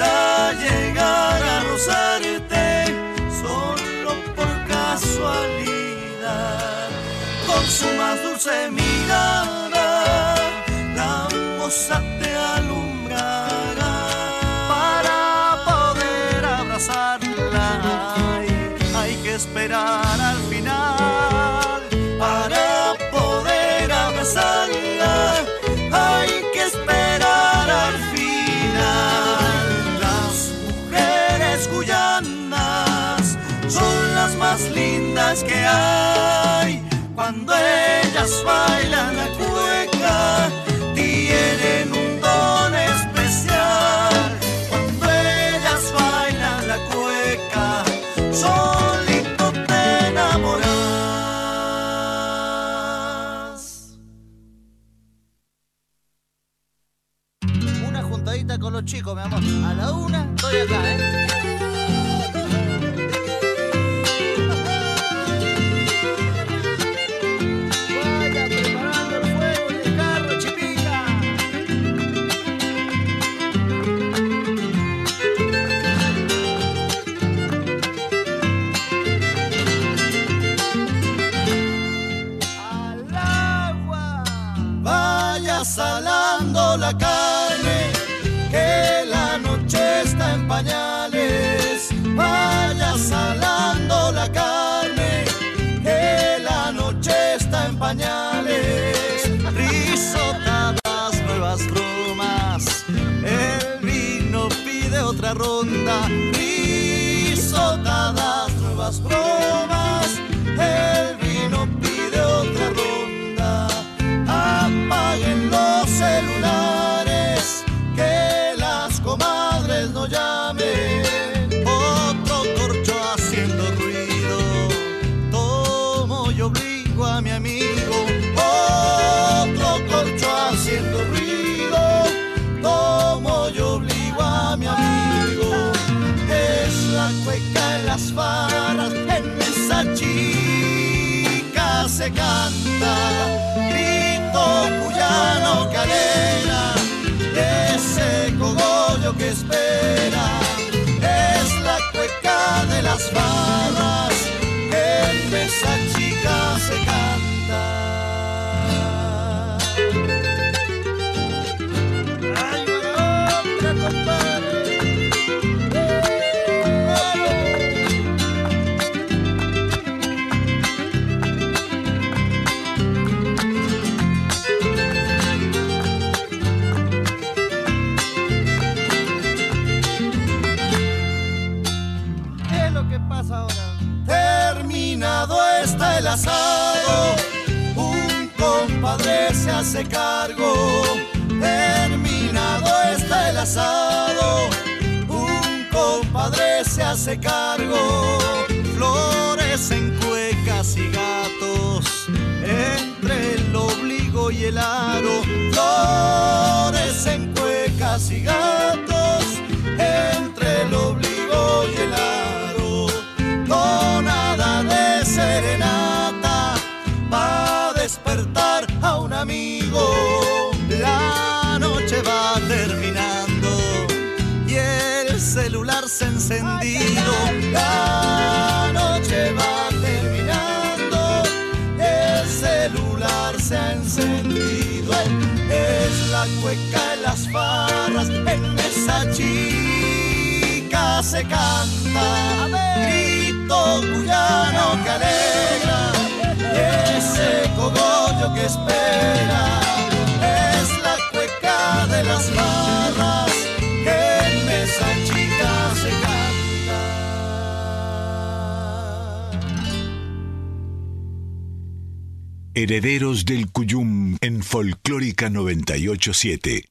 Llegar a rozarte solo por casualidad. Con su más dulce mirada, la moza te alumbrará ellas bailan la cueca, tienen un don especial. Cuando ellas bailan la cueca, solito te enamoras. Una juntadita con los chicos, mi amor. A la una estoy acá, ¿eh? ronda, risotadas nuevas cargo. Flores en cuecas y gatos, entre el obligo y el aro. Flores en cuecas y gatos. encendido. La noche va terminando, el celular se ha encendido. Es la cueca en las barras, en esa chica se canta. Grito cuyano que alegra, y ese cogollo que espera. Es la cueca de las barras. Herederos del Cuyum en Folclórica 987.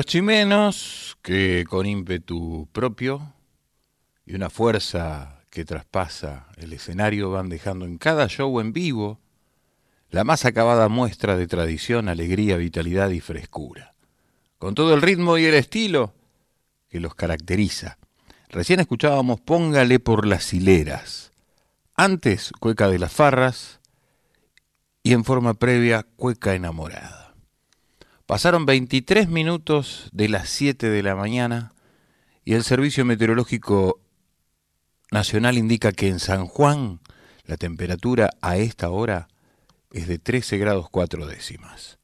Los chimenos que con ímpetu propio y una fuerza que traspasa el escenario van dejando en cada show en vivo la más acabada muestra de tradición, alegría, vitalidad y frescura, con todo el ritmo y el estilo que los caracteriza. Recién escuchábamos Póngale por las hileras, antes Cueca de las Farras y en forma previa Cueca enamorada. Pasaron 23 minutos de las 7 de la mañana y el Servicio Meteorológico Nacional indica que en San Juan la temperatura a esta hora es de 13 grados 4 décimas.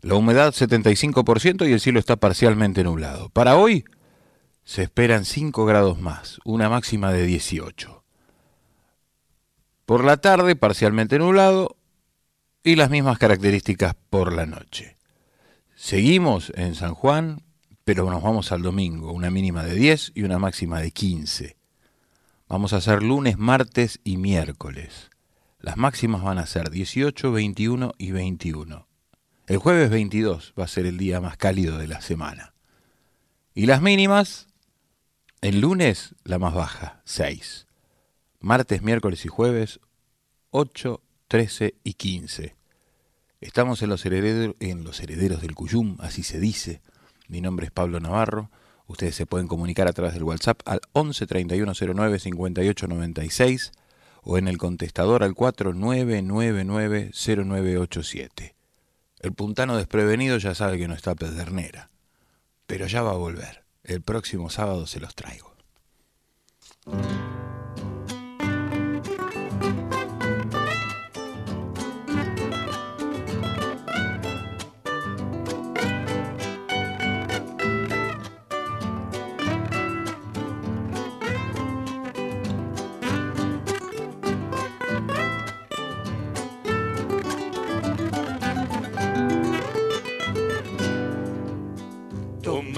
La humedad 75% y el cielo está parcialmente nublado. Para hoy se esperan 5 grados más, una máxima de 18. Por la tarde parcialmente nublado y las mismas características por la noche. Seguimos en San Juan, pero nos vamos al domingo, una mínima de 10 y una máxima de 15. Vamos a hacer lunes, martes y miércoles. Las máximas van a ser 18, 21 y 21. El jueves 22 va a ser el día más cálido de la semana. Y las mínimas, el lunes la más baja, 6. Martes, miércoles y jueves, 8, 13 y 15. Estamos en los, herederos, en los herederos del Cuyum, así se dice. Mi nombre es Pablo Navarro. Ustedes se pueden comunicar a través del WhatsApp al 11 3109 5896 o en el contestador al 4999 0987. El puntano desprevenido ya sabe que no está Pedernera, pero ya va a volver. El próximo sábado se los traigo.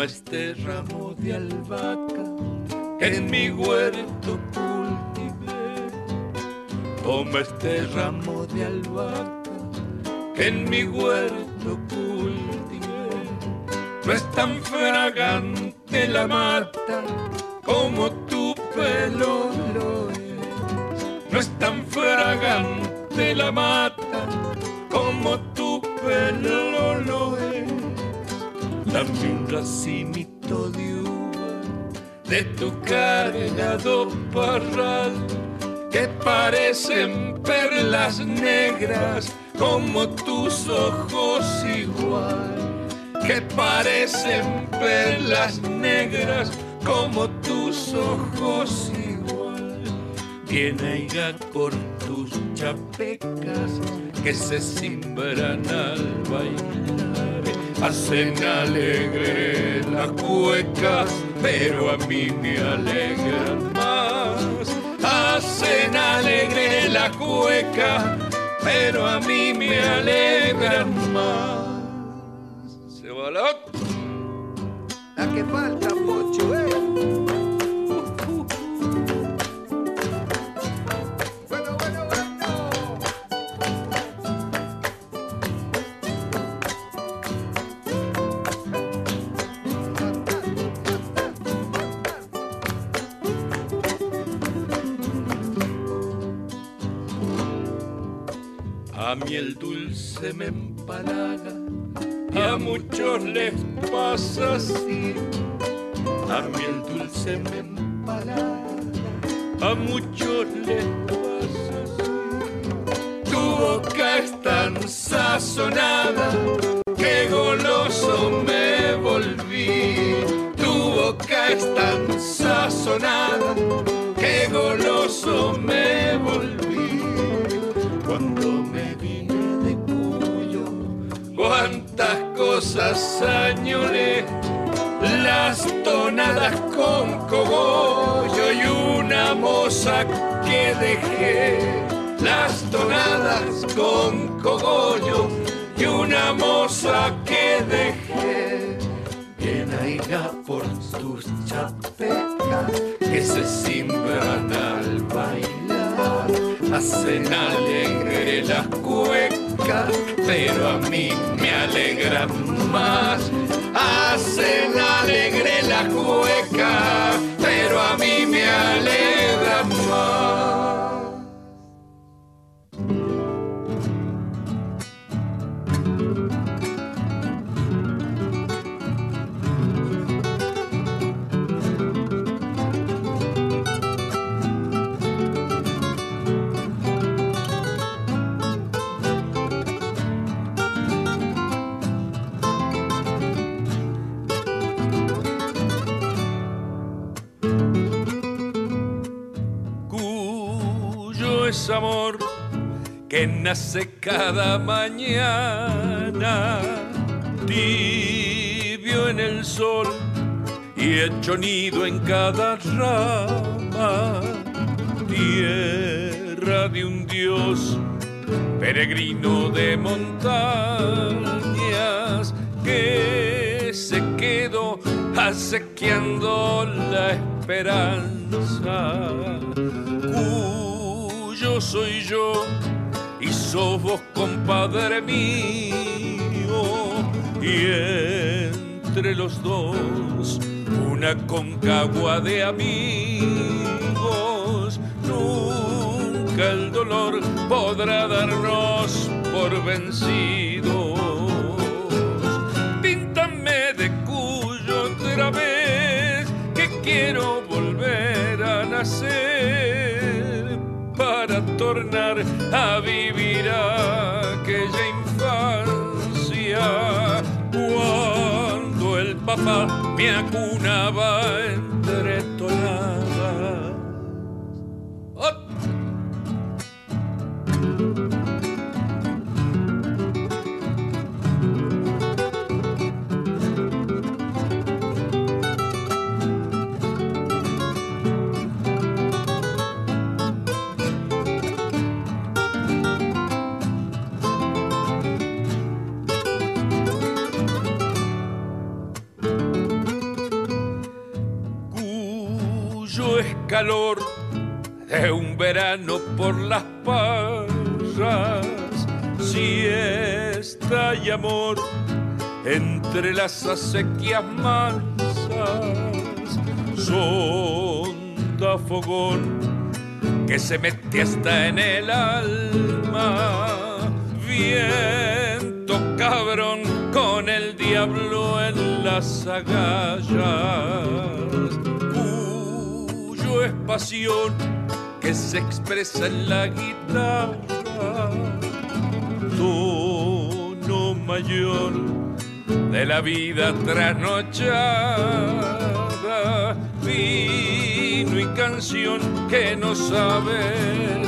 Este ramo de albahaca que en mi huerto cultivé. Toma este ramo de albahaca que en mi huerto cultivé. No es tan fragante la mata como tu pelo lo es. No es tan fragante la mata como tu pelo lo es. Dame un racimito de uva de tu cargado parral que parecen perlas negras como tus ojos igual. Que parecen perlas negras como tus ojos igual. Bien aiga por tus chapecas que se simbran al bailar hacen alegre las cuecas pero a mí me alegran más. Hacen alegre la cueca, pero a mí me alegran más. Se va la La que falta, Pocho, eh. A mí el dulce me empalaga, a muchos les pasa así. A mí el dulce me empalaga, a muchos les pasa así. Tu boca es tan sazonada que goloso me volví. Tu boca es tan sazonada las tonadas con cogollo y una moza que dejé, las tonadas con cogollo y una moza que dejé. Bien aiga por tus chapecas que se simbran al bailar hacen alegre las cuecas, pero a mí me alegran más. Hacen alegre las cuecas, pero a mí me alegran más. Amor que nace cada mañana, tibio en el sol y hecho nido en cada rama, tierra de un dios, peregrino de montañas que se quedó acequiando la esperanza, soy yo y sos vos, compadre mío, y entre los dos una concagua de amigos. Nunca el dolor podrá darnos por vencidos. Píntame de cuyo otra vez que quiero volver a nacer para tornar a vivir aquella infancia cuando el papá me acunaba entre tonadas. Calor de un verano por las parras, siesta y amor entre las acequias mansas, sonda fogón que se mete hasta en el alma, viento cabrón con el diablo en las agallas es pasión que se expresa en la guitarra, tono mayor de la vida trasnochada, vino y canción que no sabe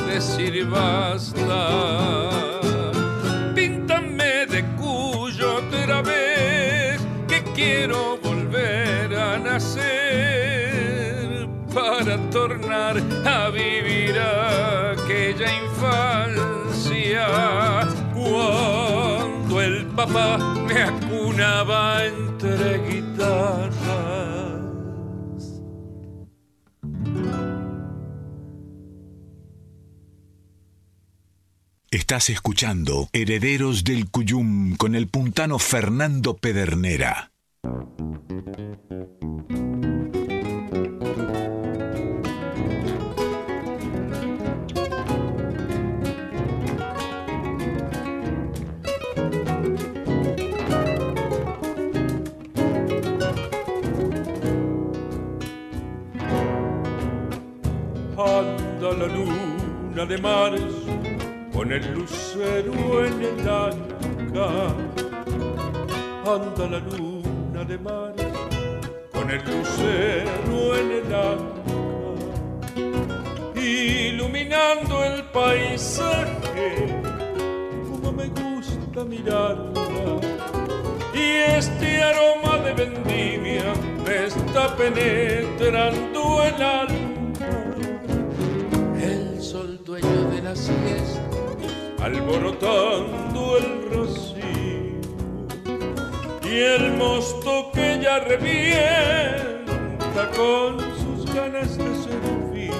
decir basta. Píntame de cuyo otra vez que quiero volver a nacer para tornar a vivir aquella infancia cuando el papá me acunaba entre guitarras. Estás escuchando Herederos del Cuyum con el puntano Fernando Pedernera. De mares con el lucero en el arca. Anda la luna de mares con el lucero en el arca. Iluminando el paisaje, como me gusta mirarla. Y este aroma de vendimia me está penetrando el alma fiestas, alborotando el rocío y el mosto que ya revienta con sus ganas de servir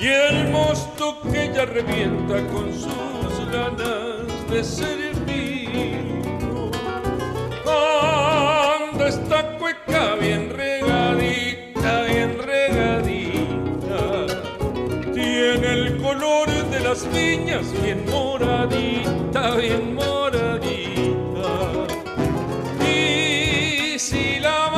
y el mosto que ya revienta con sus ganas de servir. Anda esta cueca bien las viñas bien moradita, bien moradita. Y si la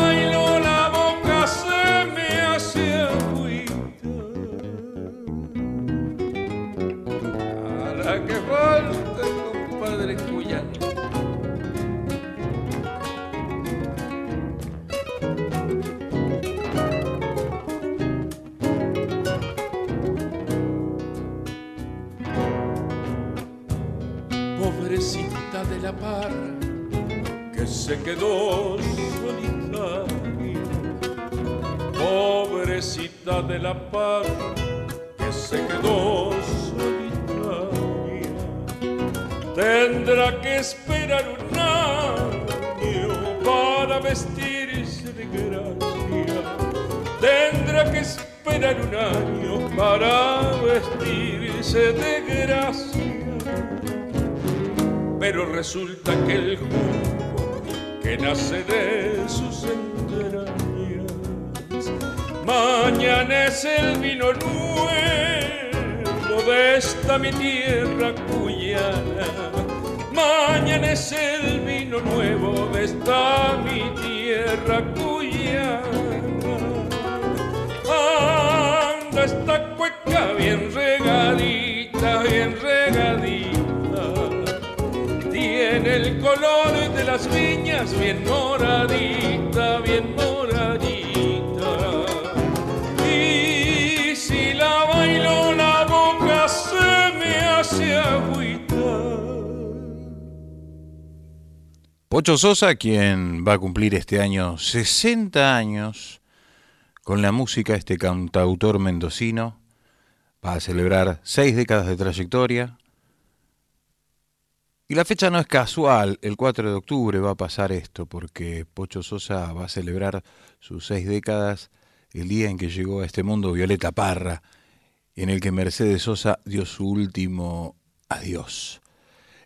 que se quedó solitaria. Pobrecita de la parra que se quedó solitaria. Tendrá que esperar un año para vestirse de gracia. Tendrá que esperar un año para vestirse de gracia pero resulta que el jugo que nace de sus entrañas mañana es el vino nuevo de esta mi tierra cuyana mañana es el vino nuevo de esta mi tierra cuyana anda esta cueca bien regadita el color de las viñas bien moradita, bien moradita. Y si la bailo la boca se me hace agüita. Pocho Sosa, quien va a cumplir este año 60 años con la música, este cantautor mendocino, va a celebrar seis décadas de trayectoria, y la fecha no es casual, el 4 de octubre va a pasar esto, porque Pocho Sosa va a celebrar sus seis décadas el día en que llegó a este mundo Violeta Parra, en el que Mercedes Sosa dio su último adiós.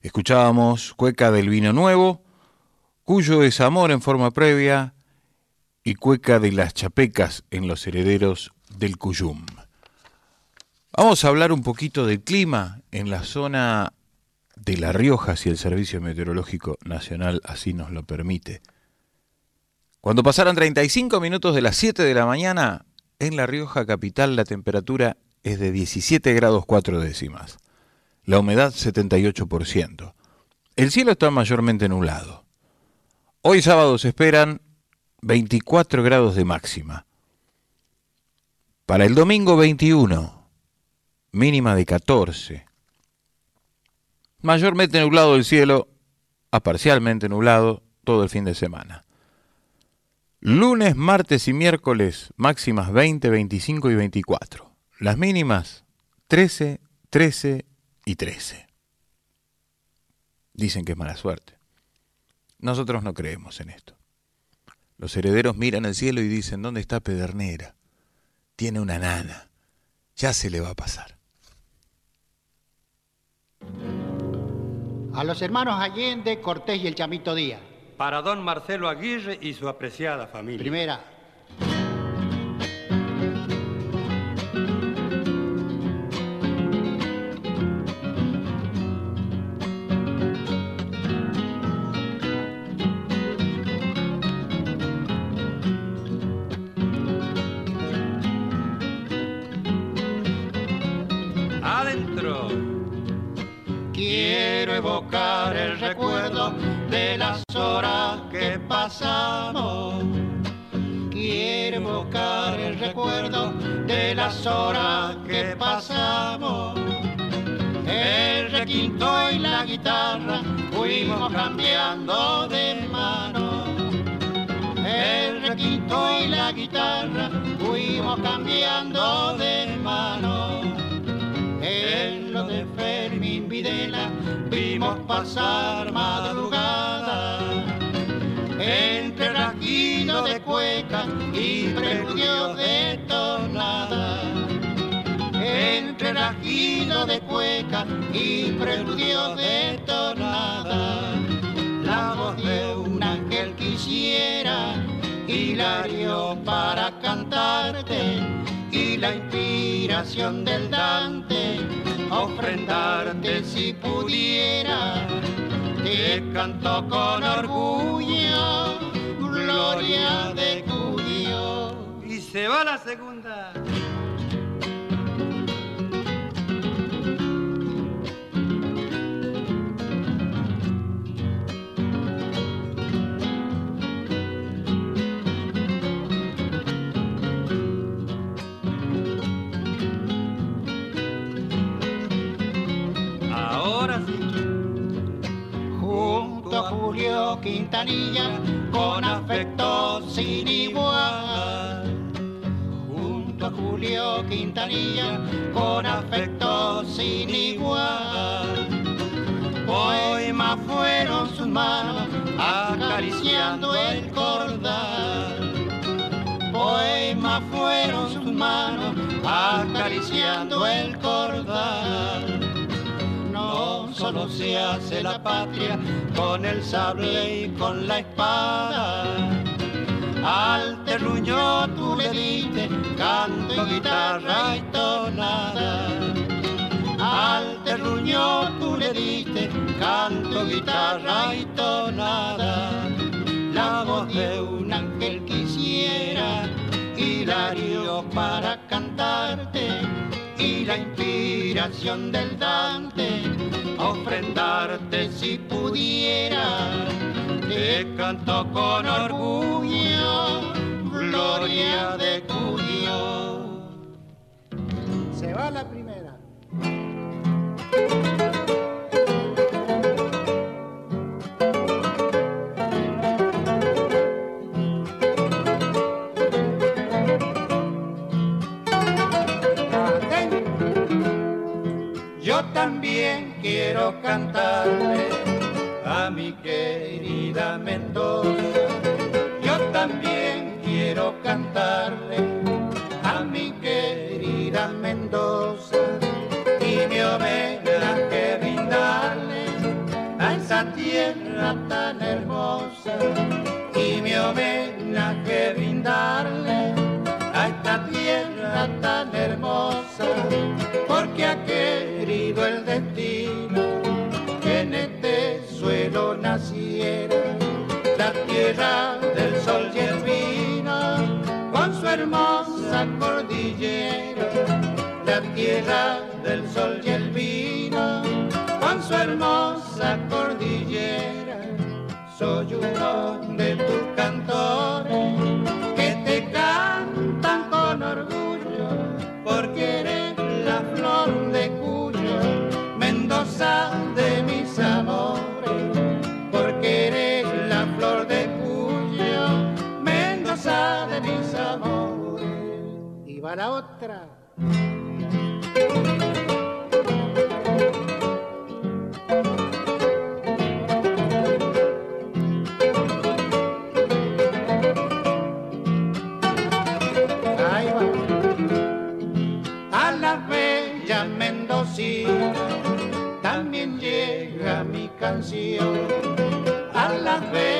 Escuchábamos Cueca del Vino Nuevo, Cuyo es Amor en forma previa, y Cueca de las Chapecas en los herederos del Cuyum. Vamos a hablar un poquito del clima en la zona de La Rioja si el Servicio Meteorológico Nacional así nos lo permite. Cuando pasaran 35 minutos de las 7 de la mañana, en La Rioja capital la temperatura es de 17 grados 4 décimas. La humedad 78%. El cielo está mayormente nublado. Hoy sábado se esperan 24 grados de máxima. Para el domingo 21, mínima de 14 mayormente nublado el cielo a parcialmente nublado todo el fin de semana. Lunes, martes y miércoles, máximas 20, 25 y 24. Las mínimas, 13, 13 y 13. Dicen que es mala suerte. Nosotros no creemos en esto. Los herederos miran al cielo y dicen, ¿dónde está Pedernera? Tiene una nana. Ya se le va a pasar. A los hermanos Allende, Cortés y el Chamito Díaz. Para don Marcelo Aguirre y su apreciada familia. Primera. Quiero evocar el recuerdo de las horas que pasamos. Quiero evocar el recuerdo de las horas que pasamos. El requinto y la guitarra fuimos cambiando de mano. El requinto y la guitarra fuimos cambiando de mano. Fermín Videla vimos pasar madrugada entre rasguido de cueca y preludio de tonada. Entre rasguido de cueca y preludio de tonada. La voz de un ángel quisiera, Hilario, para cantarte y la inspiración del Dante, ofrendarte si pudiera. Te canto con orgullo, gloria de Cuyo. Y se va la segunda. Julio Quintanilla, con afecto sin igual. Junto a Julio Quintanilla, con afecto sin igual. Poemas fueron sus manos acariciando el cordal. Poemas fueron sus manos acariciando el cordal. Solo se hace la patria con el sable y con la espada. Al terruño tú le diste canto, guitarra y tonada. Al terruño tú le diste canto, guitarra y tonada. La voz de un ángel quisiera, Hilario, para cantarte y la inspiración del Dante, ofrendarte si pudiera. Te canto con orgullo, gloria de Cuyo. Se va la primera. Quiero cantarle a mi querida Mendoza. Yo también quiero cantarle a mi querida Mendoza. Y mi homenaje brindarle a esa tierra tan hermosa. Y mi homenaje brindarle a esta tierra tan hermosa, porque ha querido el destino la tierra del sol y el vino, con su hermosa cordillera, la tierra del sol y el vino, con su hermosa cordillera, soy uno de tus cantores de mis amores. Y va la otra. Ahí va. A la bella Mendocina también llega mi canción. A la bella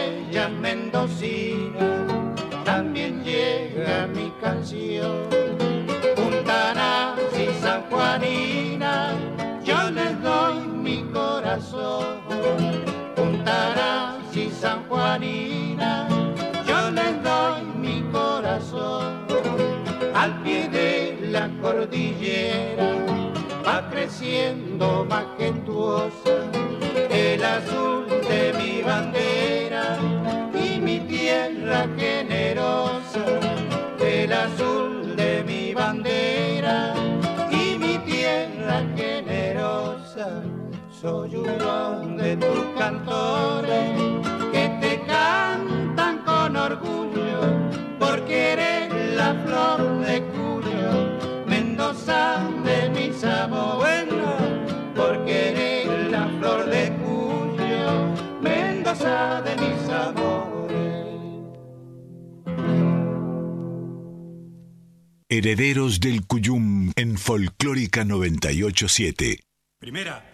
Yo les doy mi corazón al pie de la cordillera, va creciendo majestuosa el azul de mi bandera y mi tierra generosa, el azul de mi bandera y mi tierra generosa, soy un de tus cantores llamo bueno porque eres la flor de Cuyo, Mendoza de mis amores. Herederos del Cuyum en Folclórica 987. Primera.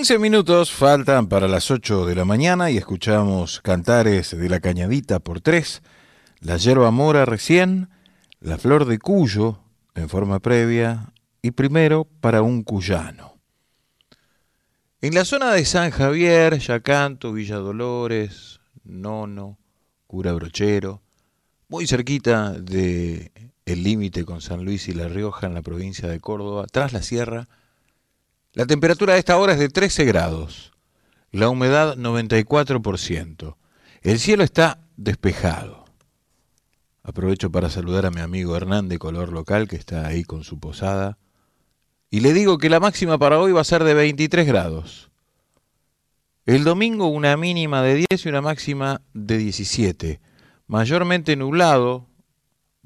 15 minutos faltan para las 8 de la mañana y escuchamos Cantares de la Cañadita por tres, La Yerba Mora recién, La Flor de Cuyo en forma previa y primero para un cuyano. En la zona de San Javier, Yacanto, Villa Dolores, Nono, Cura Brochero, muy cerquita de el límite con San Luis y La Rioja en la provincia de Córdoba, tras la sierra, la temperatura a esta hora es de 13 grados, la humedad 94%, el cielo está despejado. Aprovecho para saludar a mi amigo Hernán de Color Local que está ahí con su posada. Y le digo que la máxima para hoy va a ser de 23 grados. El domingo una mínima de 10 y una máxima de 17. Mayormente nublado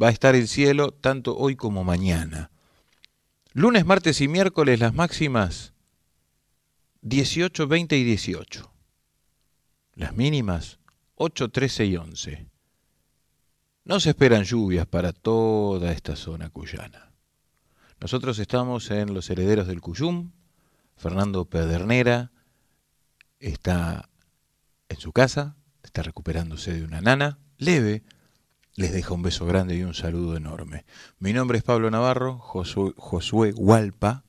va a estar el cielo tanto hoy como mañana. Lunes, martes y miércoles las máximas 18, 20 y 18. Las mínimas 8, 13 y 11. No se esperan lluvias para toda esta zona cuyana. Nosotros estamos en Los Herederos del Cuyum. Fernando Pedernera está en su casa, está recuperándose de una nana leve. Les dejo un beso grande y un saludo enorme. Mi nombre es Pablo Navarro, Josué, Josué Hualpa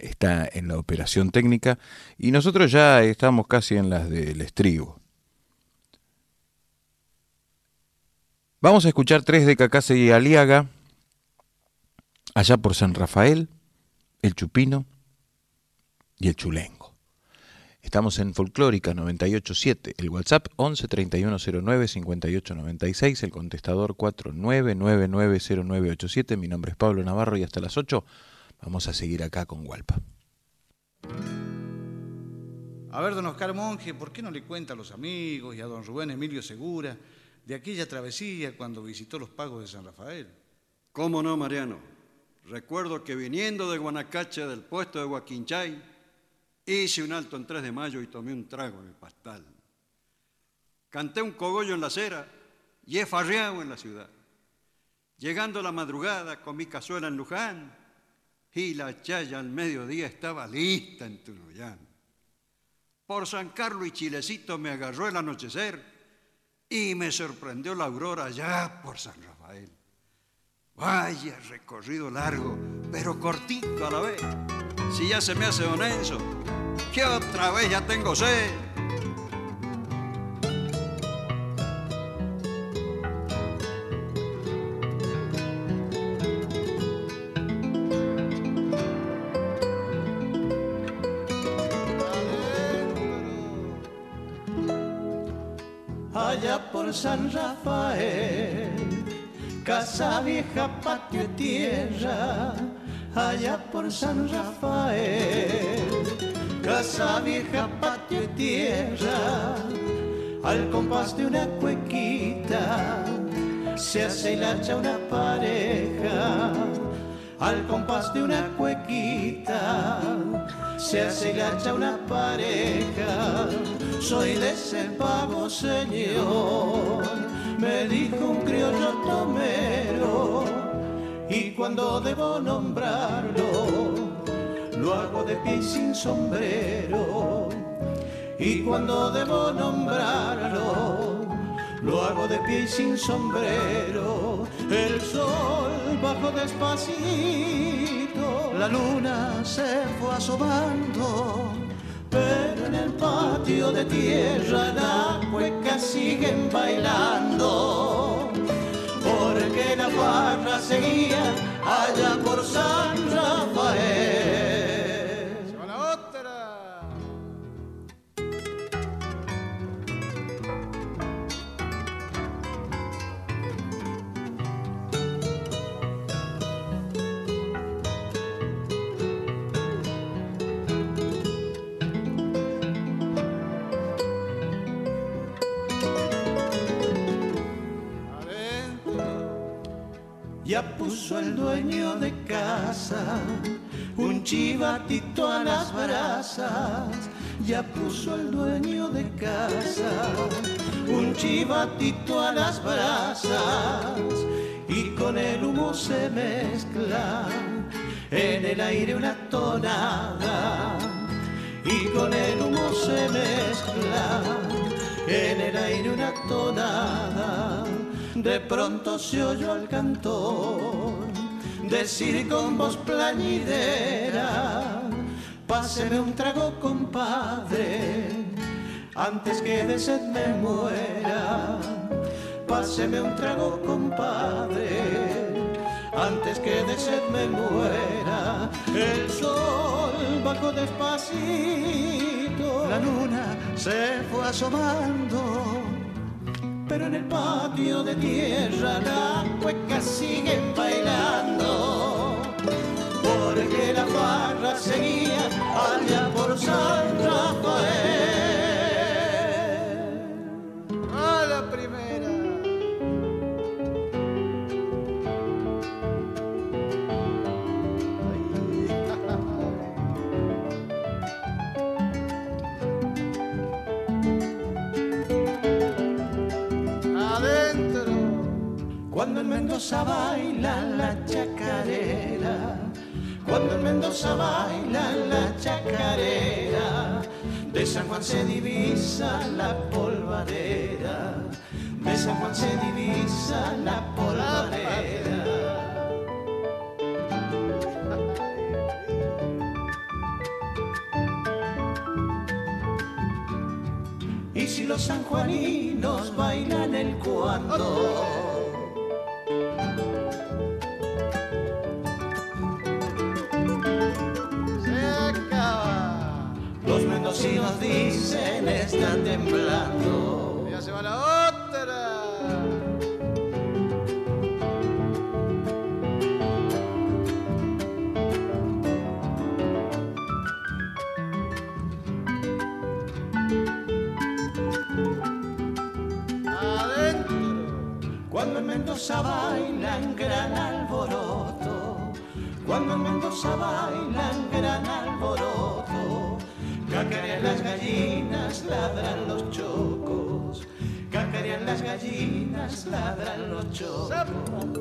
está en la operación técnica y nosotros ya estamos casi en las del estribo. Vamos a escuchar tres de Cacase y Aliaga, allá por San Rafael, el Chupino y el Chulengo. Estamos en Folclórica 987, el WhatsApp 11 3109 5896, el contestador 49990987. Mi nombre es Pablo Navarro y hasta las 8 vamos a seguir acá con Hualpa. A ver, don Oscar Monge, ¿por qué no le cuenta a los amigos y a don Rubén Emilio Segura de aquella travesía cuando visitó los pagos de San Rafael? ¿Cómo no, Mariano? Recuerdo que viniendo de Guanacache del puesto de Huaquinchay, hice un alto en 3 de mayo y tomé un trago en el pastal. Canté un cogollo en la acera y he farreado en la ciudad. Llegando la madrugada con mi cazuela en Luján y la chaya al mediodía estaba lista en Tunuyán. Por San Carlos y Chilecito me agarró el anochecer y me sorprendió la aurora ya por San Rafael. Vaya recorrido largo, pero cortito a la vez. Si ya se me hace don Enzo, que otra vez ya tengo sed. allá por San Rafael, casa vieja, patio tierra, allá por San Rafael, casa vieja, patio y tierra, al compás de una cuequita, se hace la hacha una pareja, al compás de una cuequita, se hace la hacha una pareja. Soy de ese pago, señor, me dijo un criollo tomero, y cuando debo nombrarlo, lo hago de pie sin sombrero, y cuando debo nombrarlo, lo hago de pie sin sombrero, el sol bajo despacito, la luna se fue asomando pero en el patio de tierra las cuecas siguen bailando, porque la barra seguía allá por San Rafael. Puso el dueño de casa un chivatito a las brasas. Ya puso el dueño de casa un chivatito a las brasas. Y con el humo se mezcla en el aire una tonada. y con el humo se mezcla en el aire una tonada. De pronto se oyó al cantor decir con voz plañidera, páseme un trago compadre, antes que de sed me muera. Páseme un trago compadre, antes que de sed me muera. El sol bajó despacito, la luna se fue asomando. Pero en el patio de tierra las cuecas siguen bailando. Porque la farra seguía allá por San Rafael. Mendoza baila la chacarera, cuando en Mendoza baila la chacarera, de San Juan se divisa la polvareda, de San Juan se divisa la polvareda. Y si los sanjuaninos bailan el cuando. En Mendoza bailan gran alboroto, cacarean las gallinas, ladran los chocos, cacarean las gallinas, ladran los chocos.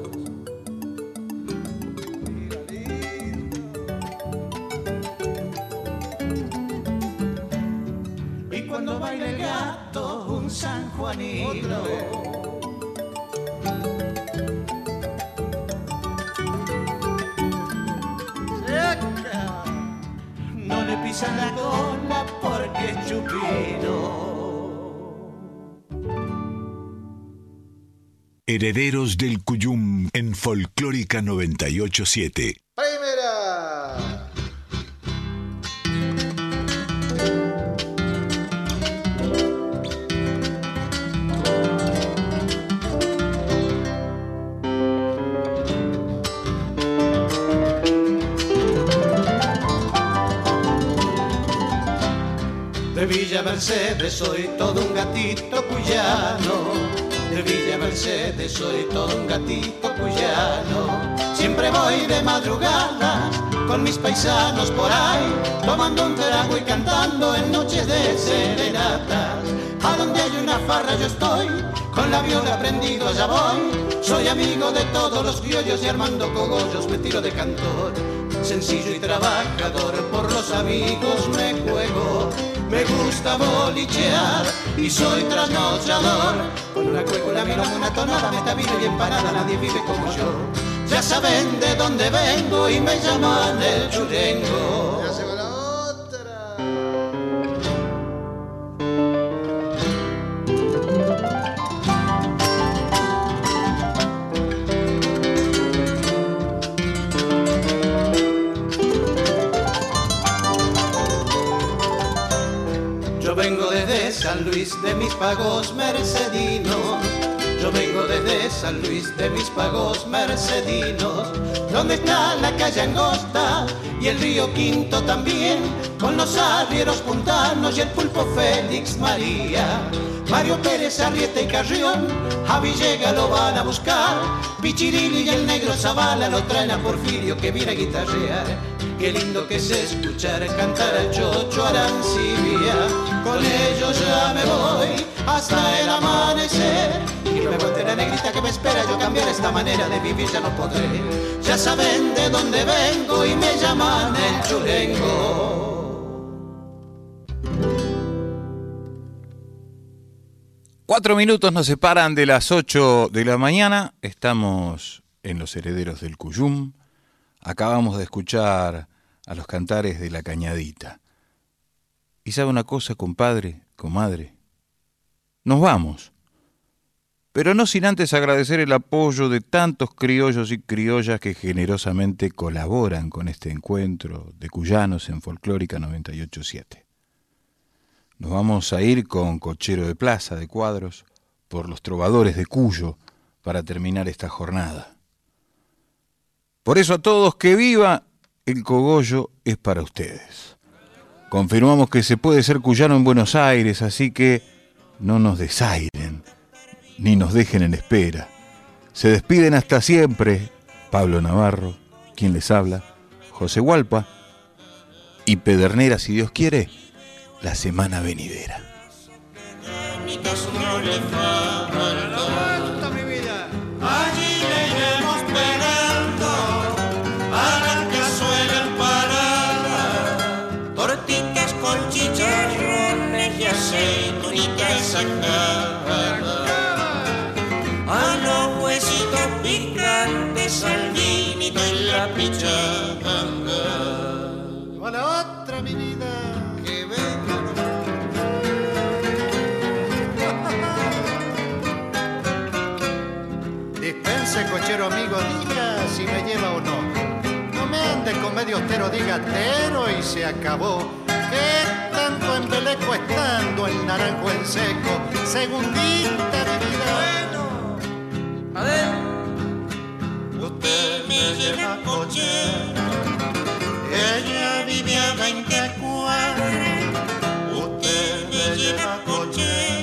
Herederos del Cuyum en Folclórica 987. Primera. De Villa Mercedes soy todo un gatito soy todo un gatito cuyano. Siempre voy de madrugada con mis paisanos por ahí, tomando un trago y cantando en noches de serenata. A donde hay una farra yo estoy, con la viola prendido allá voy. Soy amigo de todos los criollos y armando cogollos me tiro de cantor. Sencillo y trabajador, por los amigos me juego. Me gusta bolichear y soy trasnochador. Con una cueca, una una tonada, metamina y empanada, nadie vive como yo. Ya saben de dónde vengo y me llaman el chulengo. Ya se va la otra. Yo vengo desde San Luis de mis pagos Mercedinos. Donde está la calle angosta y el río Quinto también. Con los arrieros puntanos y el pulpo Félix María. Mario Pérez, Arrieta y Carrión, a Villega lo van a buscar. Pichirili y el negro Zavala lo traen a Porfirio que viene a guitarrear. Qué lindo que es escuchar cantar al chocho Arancibia. Con ellos ya me voy hasta el amanecer. Y me vuelve la negrita que me espera, yo cambiar esta manera de vivir ya no podré. Ya saben de dónde vengo y me llaman el chulengo. Cuatro minutos nos separan de las 8 de la mañana. Estamos en Los Herederos del Cuyum. Acabamos de escuchar a los cantares de la cañadita. ¿Y sabe una cosa, compadre, comadre? Nos vamos. Pero no sin antes agradecer el apoyo de tantos criollos y criollas que generosamente colaboran con este encuentro de cuyanos en Folclórica 987. Nos vamos a ir con Cochero de Plaza de Cuadros por los trovadores de Cuyo para terminar esta jornada. Por eso a todos que viva el cogollo es para ustedes. Confirmamos que se puede ser cuyano en Buenos Aires, así que no nos desairen, ni nos dejen en espera. Se despiden hasta siempre Pablo Navarro, quien les habla, José Hualpa y Pedernera, si Dios quiere, la semana venidera. Cochero amigo, diga si me lleva o no. No me ande con medio ostero, diga tero y se acabó. Que tanto embeleco estando el naranjo en seco. Segundita mi vida. A ver, usted me lleva coche. Ella vive a 20 cuadras. Usted me lleva coche.